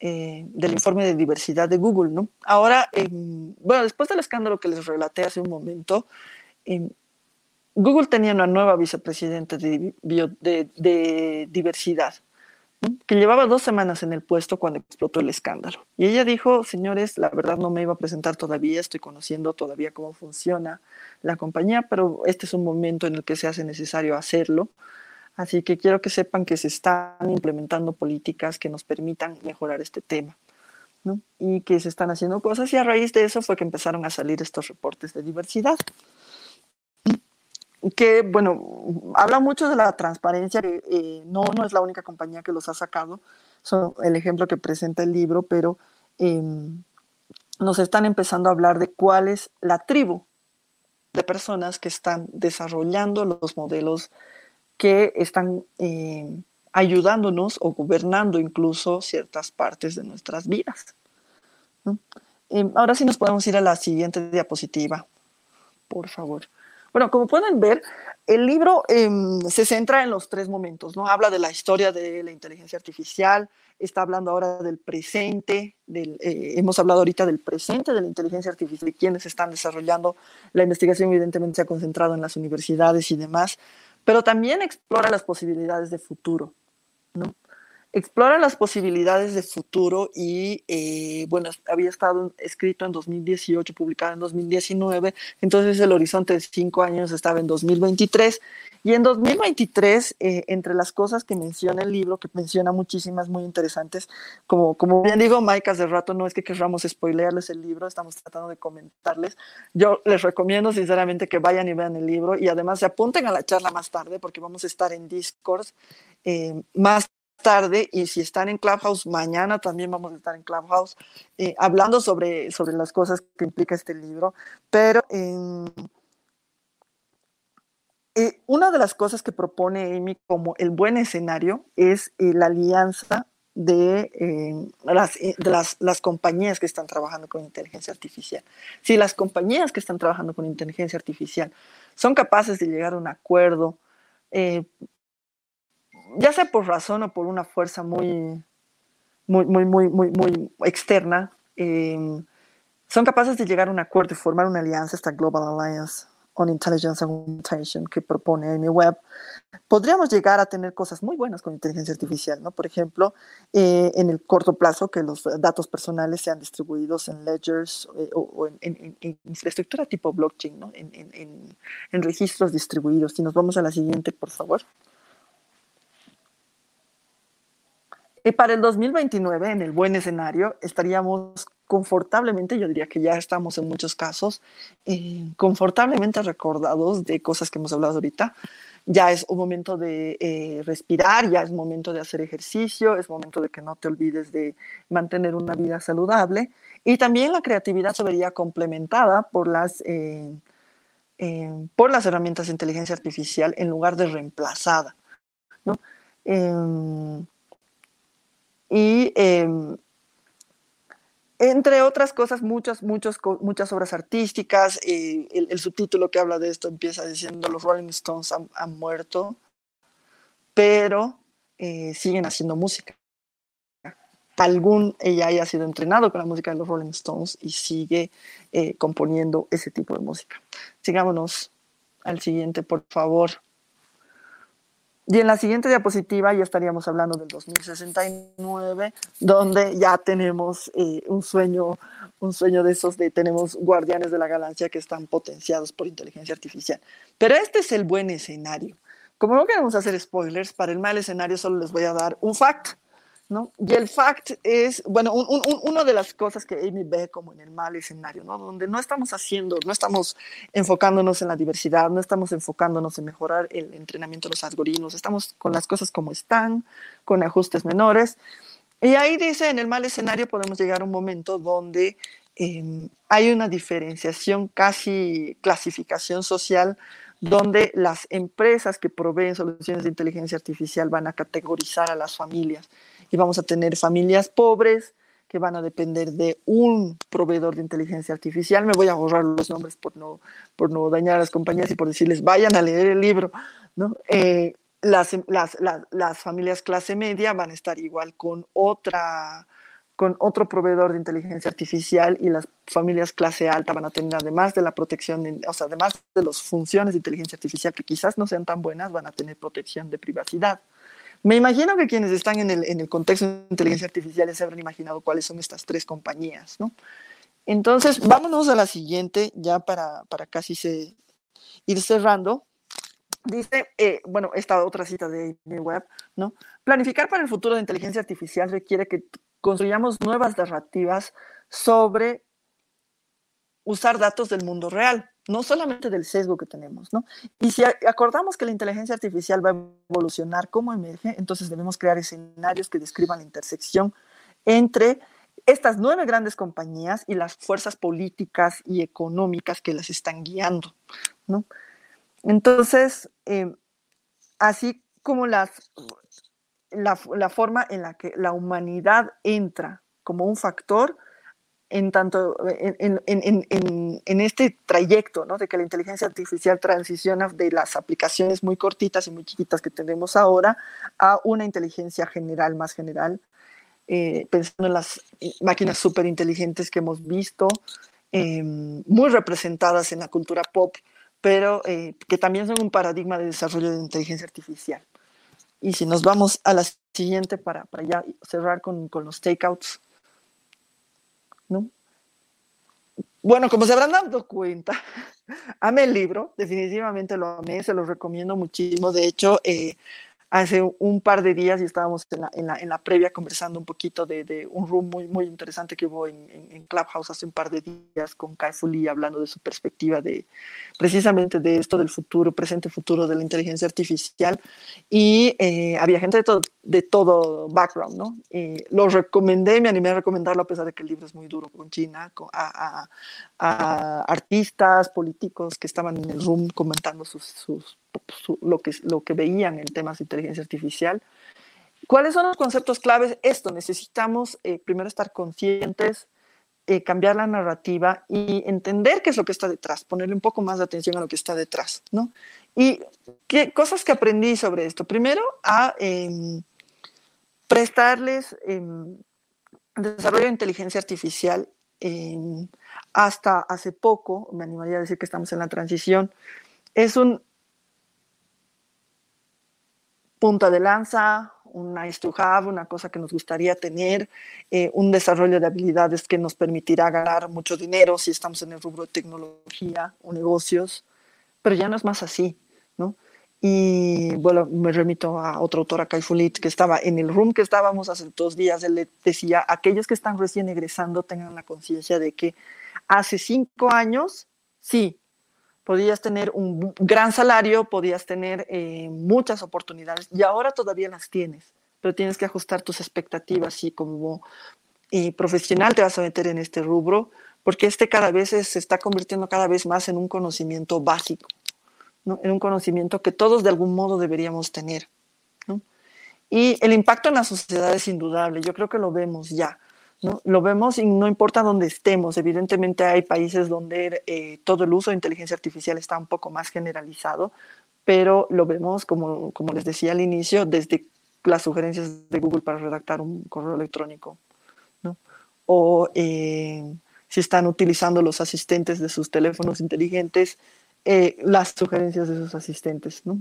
eh, del, informe de diversidad de Google. ¿no? Ahora, bueno, después del escándalo que les relaté hace un momento, Google tenía una nueva vicepresidenta de, diversidad, que llevaba dos semanas en el puesto cuando explotó el escándalo. Y ella dijo, señores, la verdad no me iba a presentar todavía, estoy conociendo todavía cómo funciona la compañía, pero este es un momento en el que se hace necesario hacerlo. Así que quiero que sepan que se están implementando políticas que nos permitan mejorar este tema. y que se están haciendo cosas y a raíz de eso fue que empezaron a salir estos reportes de diversidad que, bueno, habla mucho de la transparencia, eh, no, no es la única compañía que los ha sacado, son el ejemplo que presenta el libro, pero em, nos están empezando a hablar de cuál es la tribu de personas que están desarrollando los modelos que están em, ayudándonos o gobernando incluso ciertas partes de nuestras vidas. Em, ahora sí nos podemos ir a la siguiente diapositiva, por favor. Bueno, como pueden ver, el libro em, se centra en los tres momentos, ¿no? Habla de la historia de la inteligencia artificial, está hablando ahora del presente, del, eh, hemos hablado ahorita del presente de la inteligencia artificial y quienes están desarrollando la investigación, evidentemente se ha concentrado en las universidades y demás, pero también explora las posibilidades de futuro, ¿no? Explora las posibilidades de futuro y, eh, bueno, había estado escrito en 2018, publicado en 2019, entonces el horizonte de cinco años estaba en 2023. Y en 2023, eh, entre las cosas que menciona el libro, que menciona muchísimas muy interesantes, como, como bien digo, Mike, hace rato no es que querramos spoilearles el libro, estamos tratando de comentarles. Yo les recomiendo sinceramente que vayan y vean el libro y además se apunten a la charla más tarde porque vamos a estar en Discord eh, más tarde y si están en Clubhouse, mañana también vamos a estar en Clubhouse eh, hablando sobre, sobre las cosas que implica este libro. Pero eh, una de las cosas que propone Amy como el buen escenario es eh, la alianza de, las, de las, las, compañías que están trabajando con inteligencia artificial. Si las compañías que están trabajando con inteligencia artificial son capaces de llegar a un acuerdo, ya sea por razón o por una fuerza muy, muy, muy, muy, muy, muy externa, em, son capaces de llegar a un acuerdo y formar una alianza, esta Global Alliance on Intelligence Augmentation que propone Amy Webb, podríamos llegar a tener cosas muy buenas con inteligencia artificial, ¿no? Por ejemplo, eh, en el corto plazo, que los datos personales sean distribuidos en ledgers eh, o, en, infraestructura tipo blockchain, ¿no? En, en registros distribuidos. Si nos vamos a la siguiente, por favor. Y para el 2029, en el buen escenario, estaríamos confortablemente, yo diría que ya estamos en muchos casos, eh, confortablemente recordados de cosas que hemos hablado ahorita. Ya es un momento de eh, respirar, ya es momento de hacer ejercicio, es momento de que no te olvides de mantener una vida saludable. Y también la creatividad se vería complementada por las, eh, por las herramientas de inteligencia artificial en lugar de reemplazada. ¿no? Y em, entre otras cosas, muchas, muchas, muchas obras artísticas. El, subtítulo que habla de esto empieza diciendo los Rolling Stones han, muerto, pero eh, siguen haciendo música. Algún ella haya sido entrenado con la música de los Rolling Stones y sigue eh, componiendo ese tipo de música. Sigámonos al siguiente, por favor. Y en la siguiente diapositiva ya estaríamos hablando del 2069, donde ya tenemos eh, un sueño, un sueño de esos de tenemos guardianes de la galaxia que están potenciados por inteligencia artificial. Pero este es el buen escenario. Como no queremos hacer spoilers, para el mal escenario solo les voy a dar un fact. Y el fact es, bueno, una de las cosas que Amy ve como en el mal escenario, ¿no? Donde no estamos haciendo, no estamos enfocándonos en la diversidad, no estamos enfocándonos en mejorar el entrenamiento de los algoritmos, estamos con las cosas como están, con ajustes menores. Y ahí dice, en el mal escenario podemos llegar a un momento donde em, hay una diferenciación, casi clasificación social, donde las empresas que proveen soluciones de inteligencia artificial van a categorizar a las familias y vamos a tener familias pobres que van a depender de un proveedor de inteligencia artificial. Me voy a borrar los nombres por no, por no dañar a las compañías y por decirles, vayan a leer el libro. ¿no? Eh, las, las, las, familias clase media van a estar igual con otra con otro proveedor de inteligencia artificial y las familias clase alta van a tener además de la protección, o sea, además de las funciones de inteligencia artificial que quizás no sean tan buenas, van a tener protección de privacidad. Me imagino que quienes están en el, en el contexto de inteligencia artificial se habrán imaginado cuáles son estas tres compañías, ¿no? Entonces, vámonos a la siguiente, ya para, para casi se, ir cerrando. Dice, eh, bueno, esta otra cita de mi web, ¿no? Planificar para el futuro de inteligencia artificial requiere que construyamos nuevas narrativas sobre usar datos del mundo real no solamente del sesgo que tenemos, ¿no? Y si acordamos que la inteligencia artificial va a evolucionar, ¿cómo emerge? Entonces debemos crear escenarios que describan la intersección entre estas nueve grandes compañías y las fuerzas políticas y económicas que las están guiando, ¿no? Entonces, em, así como las, la, la forma en la que la humanidad entra como un factor, en tanto en, en, en, en, este trayecto, ¿no? De que la inteligencia artificial transiciona de las aplicaciones muy cortitas y muy chiquitas que tenemos ahora a una inteligencia general, más general, eh, pensando en las máquinas súper inteligentes que hemos visto, em, muy representadas en la cultura pop, pero eh, que también son un paradigma de desarrollo de inteligencia artificial. Y si nos vamos a la siguiente para, para ya cerrar con, con los takeouts, ¿no? Bueno, como se habrán dado cuenta, amé el libro, definitivamente lo amé, se lo recomiendo muchísimo. De hecho, eh, hace un par de días y estábamos en la, en previa conversando un poquito de, un room muy, muy interesante que hubo en, Clubhouse hace un par de días con Kai Fuli hablando de su perspectiva de precisamente de esto del futuro, presente futuro de la inteligencia artificial y eh, había gente de todo, de todo background, ¿no? Eh, lo recomendé, me animé a recomendarlo a pesar de que el libro es muy duro con China, con, a, artistas, políticos que estaban en el room comentando sus lo, que, lo que veían en temas de inteligencia artificial. ¿Cuáles son los conceptos claves? Esto, necesitamos eh, primero estar conscientes, eh, cambiar la narrativa y entender qué es lo que está detrás, ponerle un poco más de atención a lo que está detrás, ¿no? Y qué cosas que aprendí sobre esto. Primero, a em, prestarles em, desarrollo de inteligencia artificial. Hasta hace poco, me animaría a decir que estamos en la transición, es un punta de lanza, un nice to have, una cosa que nos gustaría tener, eh, un desarrollo de habilidades que nos permitirá ganar mucho dinero si estamos en el rubro de tecnología o negocios, pero ya no es más así, ¿no? Y bueno, me remito a otra autora, Kai Fulit, que estaba en el room que estábamos hace dos días, él decía, aquellos que están recién egresando tengan la conciencia de que hace cinco años, sí, podías tener un gran salario, podías tener eh, muchas oportunidades y ahora todavía las tienes, pero tienes que ajustar tus expectativas y como eh, profesional te vas a meter en este rubro porque este cada vez se está convirtiendo cada vez más en un conocimiento básico, ¿no? en un conocimiento que todos de algún modo deberíamos tener. ¿no? Y el impacto en la sociedad es indudable, yo creo que lo vemos ya. ¿No? Lo vemos y no importa dónde estemos. Evidentemente hay países donde eh, todo el uso de inteligencia artificial está un poco más generalizado, pero lo vemos, como, como les decía al inicio, desde las sugerencias de Google para redactar un correo electrónico, ¿no? O eh, si están utilizando los asistentes de sus teléfonos inteligentes, eh, las sugerencias de sus asistentes, ¿no?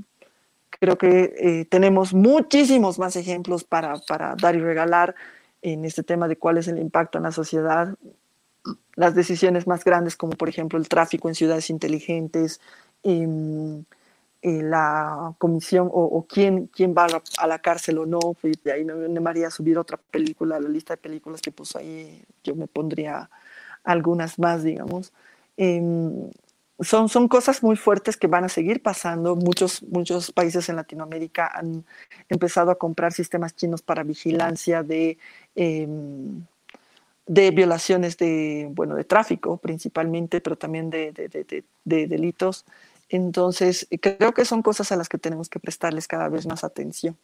Creo que eh, tenemos muchísimos más ejemplos para, para, dar y regalar en este tema de cuál es el impacto en la sociedad. Las decisiones más grandes, como por ejemplo el tráfico en ciudades inteligentes, eh, la comisión o, o, quién, quién va a la, cárcel o no. Pues de ahí me a subir otra película a la lista de películas que puso ahí. Yo me pondría algunas más, digamos. Eh, son, son cosas muy fuertes que van a seguir pasando. Muchos, muchos países en Latinoamérica han empezado a comprar sistemas chinos para vigilancia de, eh, de violaciones de, bueno, de tráfico principalmente, pero también de, de, de, de delitos. Entonces, creo que son cosas a las que tenemos que prestarles cada vez más atención.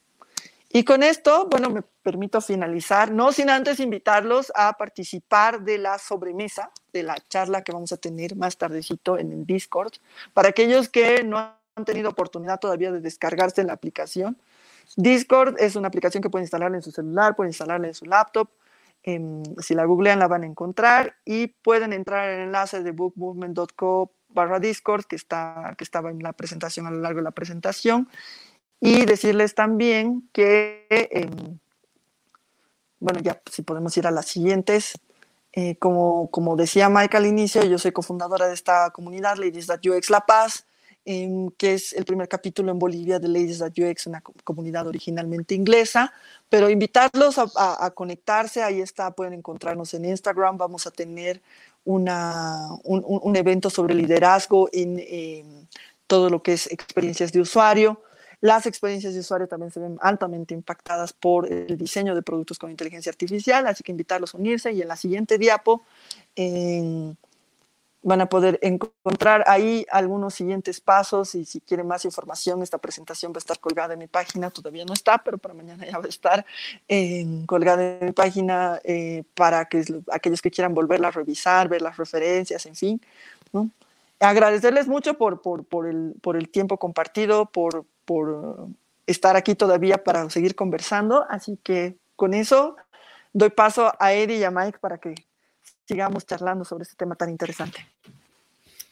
Y con esto, bueno, me permito finalizar, no sin antes invitarlos a participar de la sobremesa, de la charla que vamos a tener más tardecito en el Discord. Para aquellos que no han tenido oportunidad todavía de descargarse la aplicación, Discord es una aplicación que pueden instalar en su celular, pueden instalarla en su laptop. Eh, si la googlean la van a encontrar. Y pueden entrar en el enlace de bookmovement.co barra Discord que, está, que estaba en la presentación a lo largo de la presentación. Y decirles también que, eh, bueno, ya si podemos ir a las siguientes, eh, como, como decía Mike al inicio, yo soy cofundadora de esta comunidad, Ladies That UX La Paz, eh, que es el primer capítulo en Bolivia de Ladies That UX, una comunidad originalmente inglesa, pero invitarlos a, a, a, conectarse, ahí está, pueden encontrarnos en Instagram, vamos a tener una, un, un, evento sobre liderazgo en eh, todo lo que es experiencias de usuario. Las experiencias de usuario también se ven altamente impactadas por el diseño de productos con inteligencia artificial, así que invitarlos a unirse y en la siguiente diapo eh, van a poder encontrar ahí algunos siguientes pasos y si quieren más información, esta presentación va a estar colgada en mi página, todavía no está, pero para mañana ya va a estar eh, colgada en mi página eh, para que aquellos que quieran volverla a revisar, ver las referencias, en fin. ¿no? Agradecerles mucho por, por, por, el, por el tiempo compartido, por, por estar aquí todavía para seguir conversando, así que con eso doy paso a Eddie y a Mike para que sigamos charlando sobre este tema tan interesante.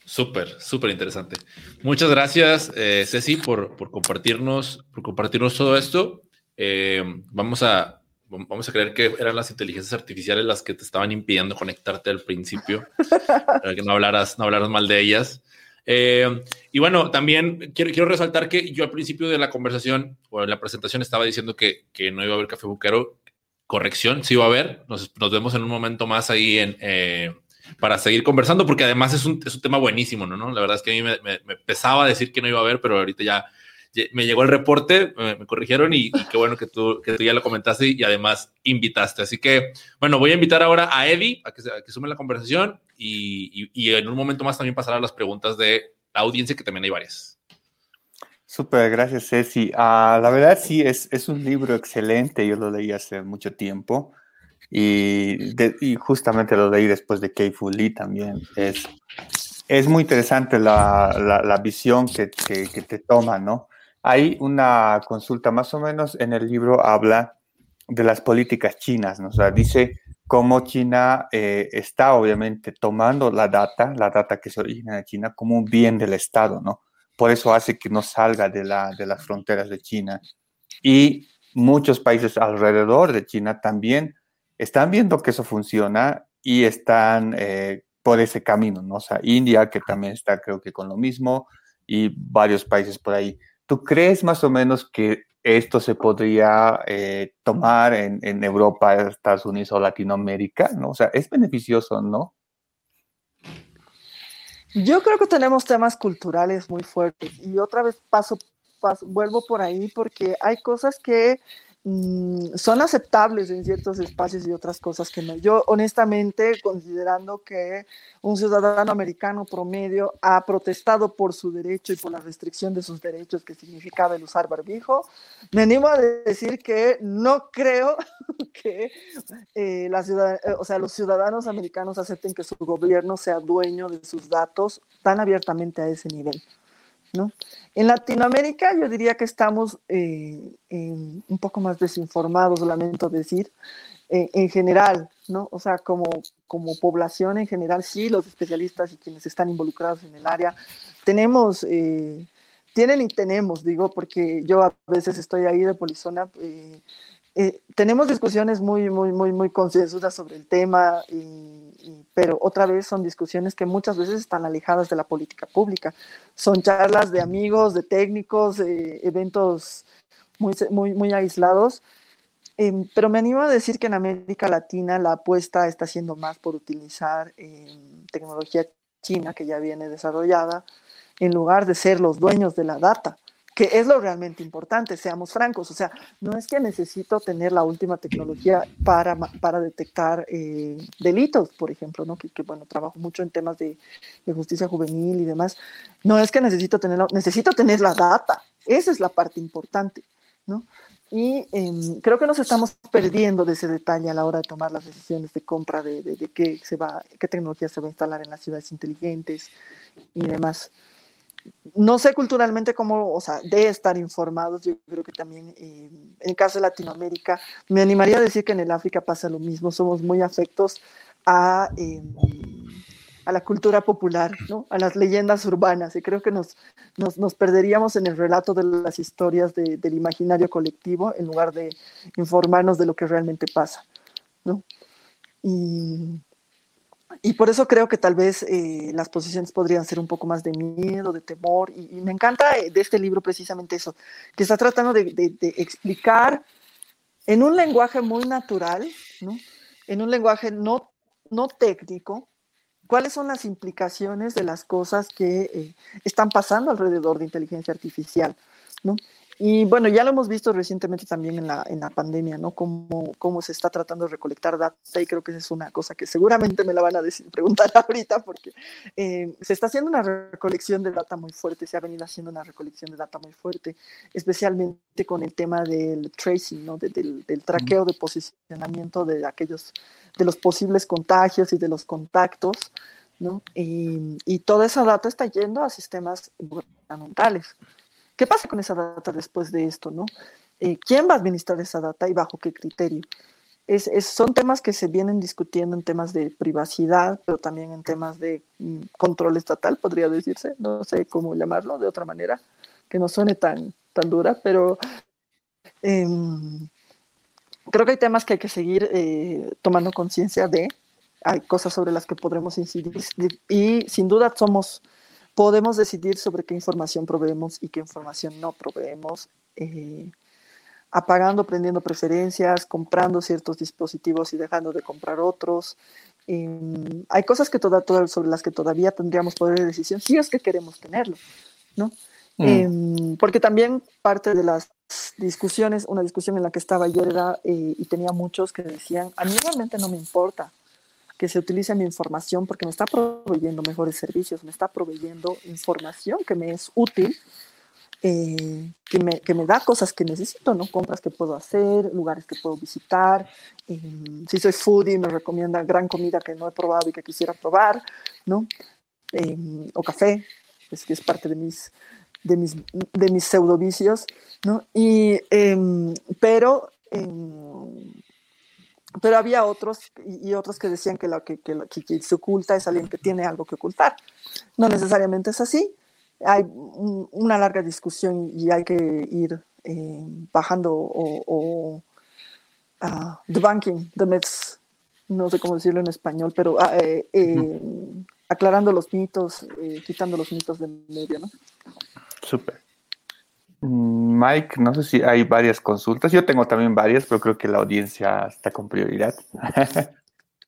Súper, súper interesante. Muchas gracias, eh, Ceci, por, por, compartirnos, por compartirnos todo esto. Eh, vamos, a, vamos a creer que eran las inteligencias artificiales las que te estaban impidiendo conectarte al principio, para que no hablaras, no hablaras mal de ellas. Eh, y bueno, también quiero, quiero resaltar que yo al principio de la conversación o en la presentación estaba diciendo que, que no iba a haber café buquero corrección, sí va a haber. Nos, nos vemos en un momento más ahí en, eh, para seguir conversando, porque además es un, es un, tema buenísimo, ¿no? ¿no? La verdad es que a mí me, pesaba decir que no iba a haber, pero ahorita ya me llegó el reporte, me, corrigieron y, qué bueno que tú, que tú ya lo comentaste y además invitaste. Así que, bueno, voy a invitar ahora a Eddie a que, a que sume la conversación y, y, en un momento más también pasar a las preguntas de la audiencia, que también hay varias. Súper, gracias Ceci. Uh, la verdad sí, es, es, un libro excelente, yo lo leí hace mucho tiempo y, de, y justamente lo leí después de K-Fu Lee también. Es, es muy interesante la, la, la visión que, que, que, te toma, ¿no? Hay una consulta más o menos en el libro habla de las políticas chinas, ¿no? O sea, dice cómo China eh, está obviamente tomando la data, la data que se origina de China, como un bien del Estado, ¿no? Por eso hace que no salga de, la, de las fronteras de China. Y muchos países alrededor de China también están viendo que eso funciona y están eh, por ese camino, ¿no? O sea, India, que también está creo que con lo mismo, y varios países por ahí. ¿Tú crees más o menos que esto se podría eh, tomar en, en, Europa, Estados Unidos o Latinoamérica? ¿no? O sea, es beneficioso, ¿no? Yo creo que tenemos temas culturales muy fuertes y otra vez paso, paso vuelvo por ahí porque hay cosas que mm, son aceptables en ciertos espacios y otras cosas que no. Yo honestamente, considerando que un ciudadano americano promedio ha protestado por su derecho y por la restricción de sus derechos que significaba el usar barbijo, me animo a decir que no creo que eh, eh, los ciudadanos americanos acepten que su gobierno sea dueño de sus datos tan abiertamente a ese nivel. En Latinoamérica yo diría que estamos eh, un poco más desinformados, lamento decir, eh, en general, ¿no? O sea, como, como población en general, sí, los especialistas y quienes están involucrados en el área, tenemos, eh, tienen y tenemos, digo, porque yo a veces estoy ahí de polizona, eh, tenemos discusiones muy, muy, muy, muy concienzudosas sobre el tema, pero otra vez son discusiones que muchas veces están alejadas de la política pública. Son charlas de amigos, de técnicos, eventos muy, muy, muy aislados. Em, pero me animo a decir que en América Latina la apuesta está siendo más por utilizar em, tecnología china que ya viene desarrollada, en lugar de ser los dueños de la data que es lo realmente importante, seamos francos. O sea, no es que necesito tener la última tecnología para, para detectar eh, delitos, por ejemplo, ¿no? Que, bueno, trabajo mucho en temas de, de, justicia juvenil y demás. No es que necesito tener, necesito tener la data. Esa es la parte importante, ¿no? Y eh, creo que nos estamos perdiendo de ese detalle a la hora de tomar las decisiones de compra de, de, de qué, se va, qué tecnología se va a instalar en las ciudades inteligentes y demás no sé culturalmente cómo, o sea, de estar informados, yo creo que también eh, en el caso de Latinoamérica, me animaría a decir que en el África pasa lo mismo, somos muy afectos a, eh, a la cultura popular, ¿no? a las leyendas urbanas, y creo que nos, nos, nos perderíamos en el relato de las historias de, del imaginario colectivo en lugar de informarnos de lo que realmente pasa. ¿no? Y y por eso creo que tal vez eh, las posiciones podrían ser un poco más de miedo, de temor. Y, me encanta eh, de este libro precisamente eso, que está tratando de, explicar en un lenguaje muy natural, ¿no? en un lenguaje no, no técnico, cuáles son las implicaciones de las cosas que eh, están pasando alrededor de inteligencia artificial. ¿no? Y bueno, ya lo hemos visto recientemente también en la, en la pandemia, ¿no? Cómo, cómo se está tratando de recolectar data y creo que esa es una cosa que seguramente me la van a decir, preguntar ahorita porque eh, se está haciendo una recolección de data muy fuerte, se ha venido haciendo una recolección de data muy fuerte, especialmente con el tema del tracing, ¿no? del, del traqueo de posicionamiento de aquellos, de los posibles contagios y de los contactos, ¿no? Y, y toda esa data está yendo a sistemas gubernamentales. ¿Qué pasa con esa data después de esto? ¿no? Eh, ¿Quién va a administrar esa data y bajo qué criterio? Es, son temas que se vienen discutiendo en temas de privacidad, pero también en temas de mm, control estatal, podría decirse, no sé cómo llamarlo de otra manera, que no suene tan, tan dura, pero em, creo que hay temas que hay que seguir eh, tomando conciencia de, hay cosas sobre las que podremos incidir y sin duda somos podemos decidir sobre qué información proveemos y qué información no proveemos, eh, apagando, prendiendo preferencias, comprando ciertos dispositivos y dejando de comprar otros. Em, hay cosas que toda, sobre las que todavía tendríamos poder de decisión si es que queremos tenerlo, ¿no? Mm. Em, porque también parte de las discusiones, una discusión en la que estaba ayer era, eh, y tenía muchos que decían, a mí realmente no me importa que se utilice mi información porque me está proveyendo mejores servicios, me está proveyendo información que me es útil, eh, que, me, que, me, da cosas que necesito, ¿no? Compras que puedo hacer, lugares que puedo visitar. Eh, si soy foodie, me recomienda gran comida que no he probado y que quisiera probar, ¿no? Eh, o café, pues, que es parte de mis, de mis, de mis pseudovicios, ¿no? Y, em, pero em, pero había otros y, otros que decían que lo que, que, que, se oculta es alguien que tiene algo que ocultar. No necesariamente es así. Hay una larga discusión y hay que ir eh, bajando o, o uh, debunking the myths, no sé cómo decirlo en español, pero uh, eh, eh, aclarando los mitos, quitando los mitos de medio, ¿no? Súper. Mike, no sé si hay varias consultas. Yo tengo también varias, pero creo que la audiencia está con prioridad.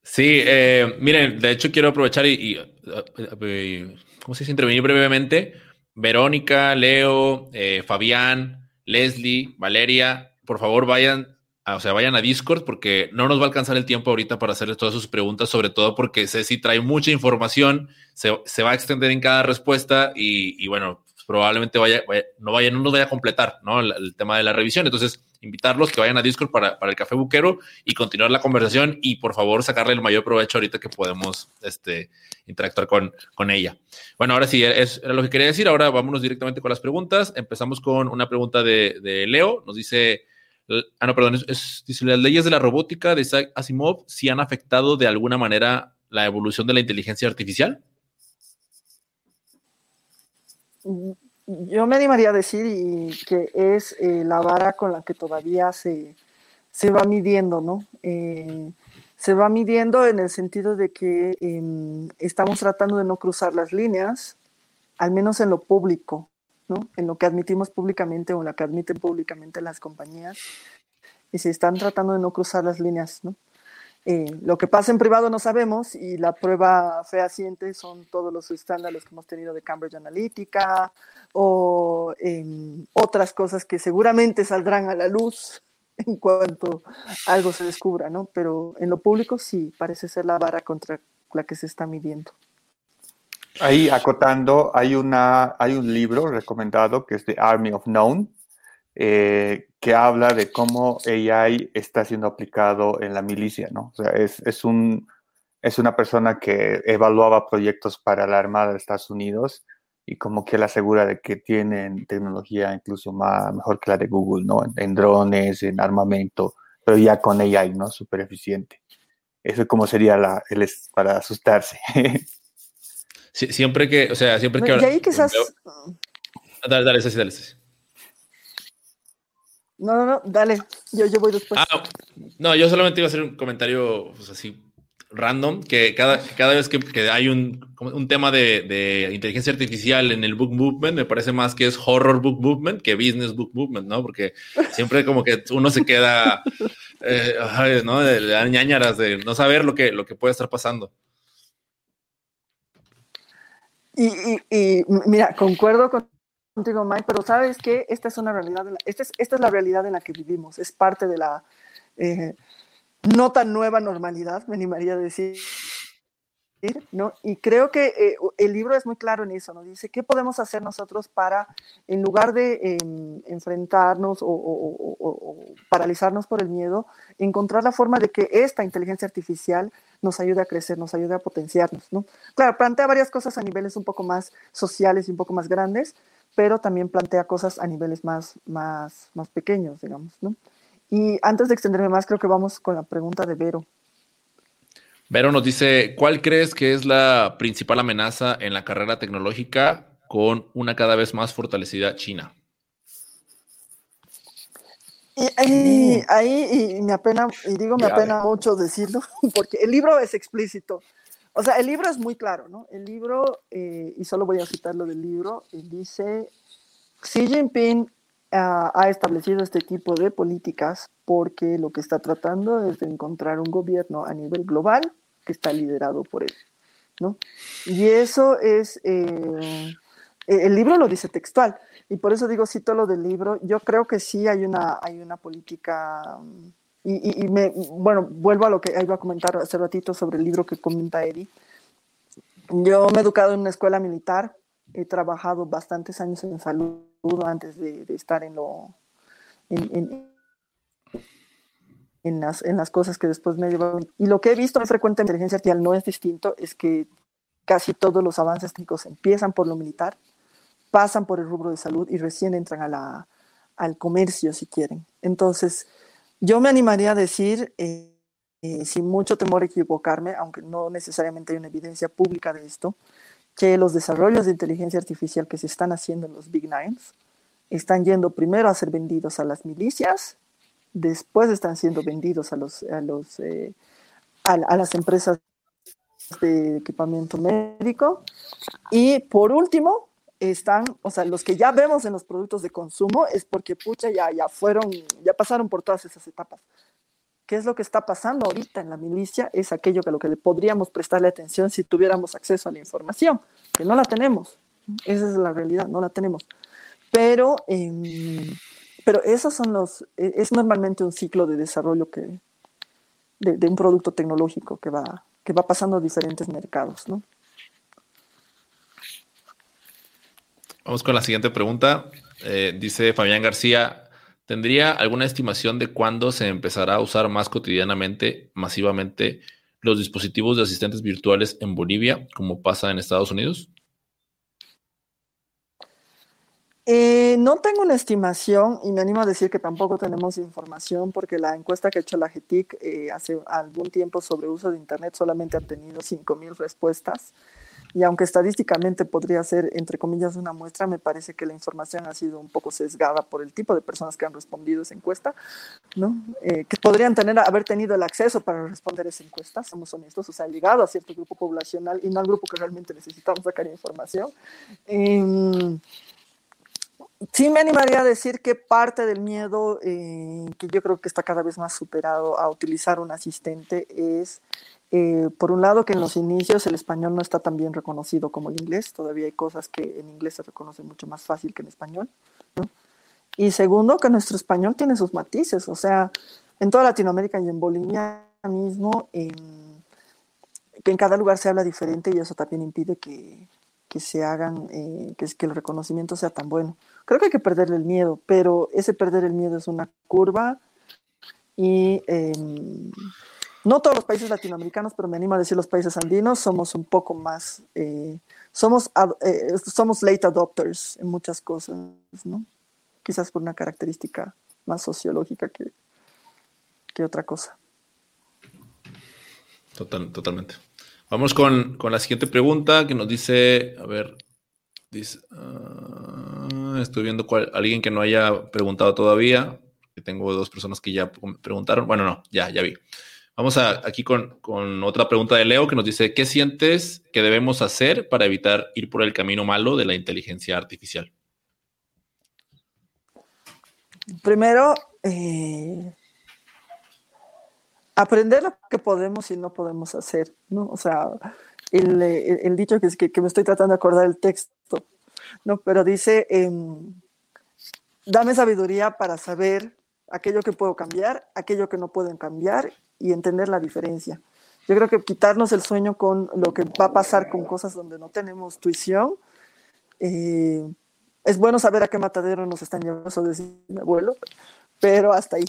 sí, eh, miren, de hecho quiero aprovechar y, eh, ¿cómo se dice? Intervenir brevemente. Verónica, Leo, eh, Fabián, Leslie, Valeria, por favor vayan, o sea, vayan a Discord porque no nos va a alcanzar el tiempo ahorita para hacerles todas sus preguntas, sobre todo porque Ceci trae mucha información, se, va a extender en cada respuesta y, bueno, probablemente vaya, no vaya, no nos vaya a completar, ¿no? El, tema de la revisión. Entonces, invitarlos que vayan a Discord para, para, el café buquero y continuar la conversación y por favor sacarle el mayor provecho ahorita que podemos este, interactuar con, con ella. Bueno, ahora sí, es, era lo que quería decir. Ahora vámonos directamente con las preguntas. Empezamos con una pregunta de, Leo. Nos dice, ah, no, perdón, dice, las leyes de la robótica de Asimov si han afectado de alguna manera la evolución de la inteligencia artificial. Yo me animaría a decir que es eh, la vara con la que todavía se, se va midiendo, ¿no? Eh, se va midiendo en el sentido de que em, estamos tratando de no cruzar las líneas, al menos en lo público, ¿no? En lo que admitimos públicamente o en lo que admiten públicamente las compañías, y se están tratando de no cruzar las líneas, ¿no? Eh, lo que pasa en privado no sabemos y la prueba fehaciente son todos los estándares que hemos tenido de Cambridge Analytica o em, otras cosas que seguramente saldrán a la luz en cuanto algo se descubra, ¿no? Pero en lo público sí parece ser la vara contra la que se está midiendo. Ahí acotando, hay, una, hay un libro recomendado que es The Army of Known, eh, que habla de cómo AI está siendo aplicado en la milicia, ¿no? O sea, es, es, un, es una persona que evaluaba proyectos para la Armada de Estados Unidos y como que él asegura de que tienen tecnología incluso más, mejor que la de Google, ¿no? En, drones, en armamento, pero ya con AI, ¿no? Súper eficiente. Eso como sería la, el, para asustarse. siempre que, o sea, siempre que... Y ahí quizás... Dale, dale, dale, dale. No, no, no, dale, yo, yo voy después. Ah, no, yo solamente iba a hacer un comentario pues, así random, que cada, cada vez que, que hay un, un tema de, de, inteligencia artificial en el book movement, me parece más que es horror book movement que business book movement, ¿no? Porque siempre como que uno se queda, eh, ¿no? De, de ñañaras, de no saber lo que, lo que puede estar pasando. Y, y, y mira, concuerdo con contigo, Mike, pero sabes que esta es una realidad, esta, es, esta es la realidad en la que vivimos, es parte de la eh, no tan nueva normalidad, me animaría a decir. ¿no? Y creo que eh, el libro es muy claro en eso, ¿no? Dice, ¿qué podemos hacer nosotros para, en lugar de em, enfrentarnos o, paralizarnos por el miedo, encontrar la forma de que esta inteligencia artificial nos ayude a crecer, nos ayude a potenciarnos, ¿no? Claro, plantea varias cosas a niveles un poco más sociales y un poco más grandes, pero también plantea cosas a niveles más, más, más pequeños, digamos, ¿no? Y antes de extenderme más, creo que vamos con la pregunta de Vero. Vero nos dice, ¿cuál crees que es la principal amenaza en la carrera tecnológica con una cada vez más fortalecida China? Y, ahí, y me apena, y digo me apena mucho decirlo, porque el libro es explícito. O sea, el libro es muy claro, ¿no? El libro, eh, y solo voy a citar lo del libro, dice, Xi Jinping ha establecido este tipo de políticas porque lo que está tratando es de encontrar un gobierno a nivel global que está liderado por él, ¿no? Y eso es, eh, el libro lo dice textual, y por eso digo, cito lo del libro, yo creo que sí hay una, hay una política y, me, bueno, vuelvo a lo que iba a comentar hace ratito sobre el libro que comenta Eddie. Yo me he educado en una escuela militar, he trabajado bastantes años en salud antes de, estar en lo en, en, las, en las cosas que después me llevaron. Y lo que he visto frecuente en inteligencia artificial no es distinto, es que casi todos los avances técnicos empiezan por lo militar, pasan por el rubro de salud y recién entran a la, al comercio, si quieren. Entonces, yo me animaría a decir, eh, eh, sin mucho temor a equivocarme, aunque no necesariamente hay una evidencia pública de esto, que los desarrollos de inteligencia artificial que se están haciendo en los Big Nines están yendo primero a ser vendidos a las milicias, después están siendo vendidos a, los, a, los, eh, a las empresas de equipamiento médico y por último están, o sea, los que ya vemos en los productos de consumo es porque, pucha, ya, ya fueron, ya pasaron por todas esas etapas. ¿Qué es lo que está pasando ahorita en la milicia? Es aquello que a lo que le podríamos prestarle atención si tuviéramos acceso a la información, que no la tenemos. Esa es la realidad, no la tenemos. Pero, em, pero esos son los, e, es normalmente un ciclo de desarrollo que, de, un producto tecnológico que va, que va pasando a diferentes mercados, ¿no? Vamos con la siguiente pregunta. Eh, dice Fabián García, ¿tendría alguna estimación de cuándo se empezará a usar más cotidianamente, masivamente, los dispositivos de asistentes virtuales en Bolivia, como pasa en Estados Unidos? Eh, no tengo una estimación y me animo a decir que tampoco tenemos información porque la encuesta que ha hecho la GETIC eh, hace algún tiempo sobre uso de Internet solamente ha tenido 5.000 respuestas y aunque estadísticamente podría ser, entre comillas, una muestra, me parece que la información ha sido un poco sesgada por el tipo de personas que han respondido esa encuesta, ¿no? Eh, que podrían tener, haber tenido el acceso para responder esa encuesta, somos honestos, o sea, llegado a cierto grupo poblacional y no al grupo que realmente necesitamos sacar información. Eh, sí me animaría a decir que parte del miedo, eh, que yo creo que está cada vez más superado a utilizar un asistente, es, eh, por un lado, que en los inicios el español no está tan bien reconocido como el inglés. Todavía hay cosas que en inglés se reconocen mucho más fácil que en español. Y segundo, que nuestro español tiene sus matices. O sea, en toda Latinoamérica y en Bolivia mismo, que en cada lugar se habla diferente y eso también impide que, que se hagan, eh, que, que el reconocimiento sea tan bueno creo que hay que perderle el miedo, pero ese perder el miedo es una curva y em, no todos los países latinoamericanos, pero me animo a decir los países andinos, somos un poco más, eh, somos, eh, somos late adopters en muchas cosas, ¿no? Quizás por una característica más sociológica que, que otra cosa. Total, totalmente. Vamos con, con, la siguiente pregunta que nos dice, a ver, uh, estoy viendo cuál, alguien que no haya preguntado todavía. Tengo dos personas que ya preguntaron. Bueno, no, ya, ya vi. Vamos a, aquí con, con, otra pregunta de Leo que nos dice, ¿qué sientes que debemos hacer para evitar ir por el camino malo de la inteligencia artificial? Primero, eh, aprender lo que podemos y no podemos hacer, ¿no? O sea, el, el, dicho que, que, me estoy tratando de acordar el texto no, pero dice, em, dame sabiduría para saber aquello que puedo cambiar, aquello que no puedo cambiar y entender la diferencia. Yo creo que quitarnos el sueño con lo que va a pasar con cosas donde no tenemos tuición. Eh, es bueno saber a qué matadero nos están llevando, eso decía mi abuelo, pero hasta ahí.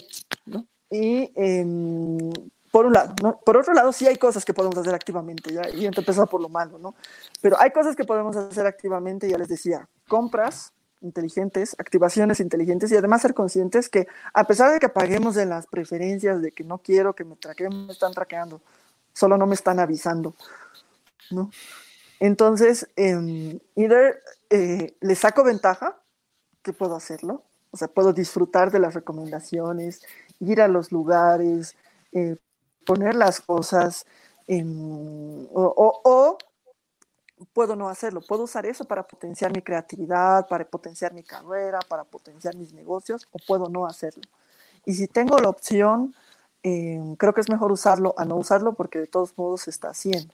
Y em, por un lado, ¿no? Por otro lado, sí hay cosas que podemos hacer activamente, ¿ya? y empezar por lo malo, ¿no? Pero hay cosas que podemos hacer activamente, ya les decía, compras inteligentes, activaciones inteligentes y además ser conscientes que a pesar de que paguemos de las preferencias de que no quiero que me traqueen, me están traqueando, solo no me están avisando, ¿no? Entonces, eh, either le saco ventaja, que puedo hacerlo, o sea, puedo disfrutar de las recomendaciones, ir a los lugares, eh, poner las cosas o, puedo no hacerlo, puedo usar eso para potenciar mi creatividad, para potenciar mi carrera, para potenciar mis negocios, o puedo no hacerlo. Y si tengo la opción, em, creo que es mejor usarlo a no usarlo porque de todos modos se está haciendo.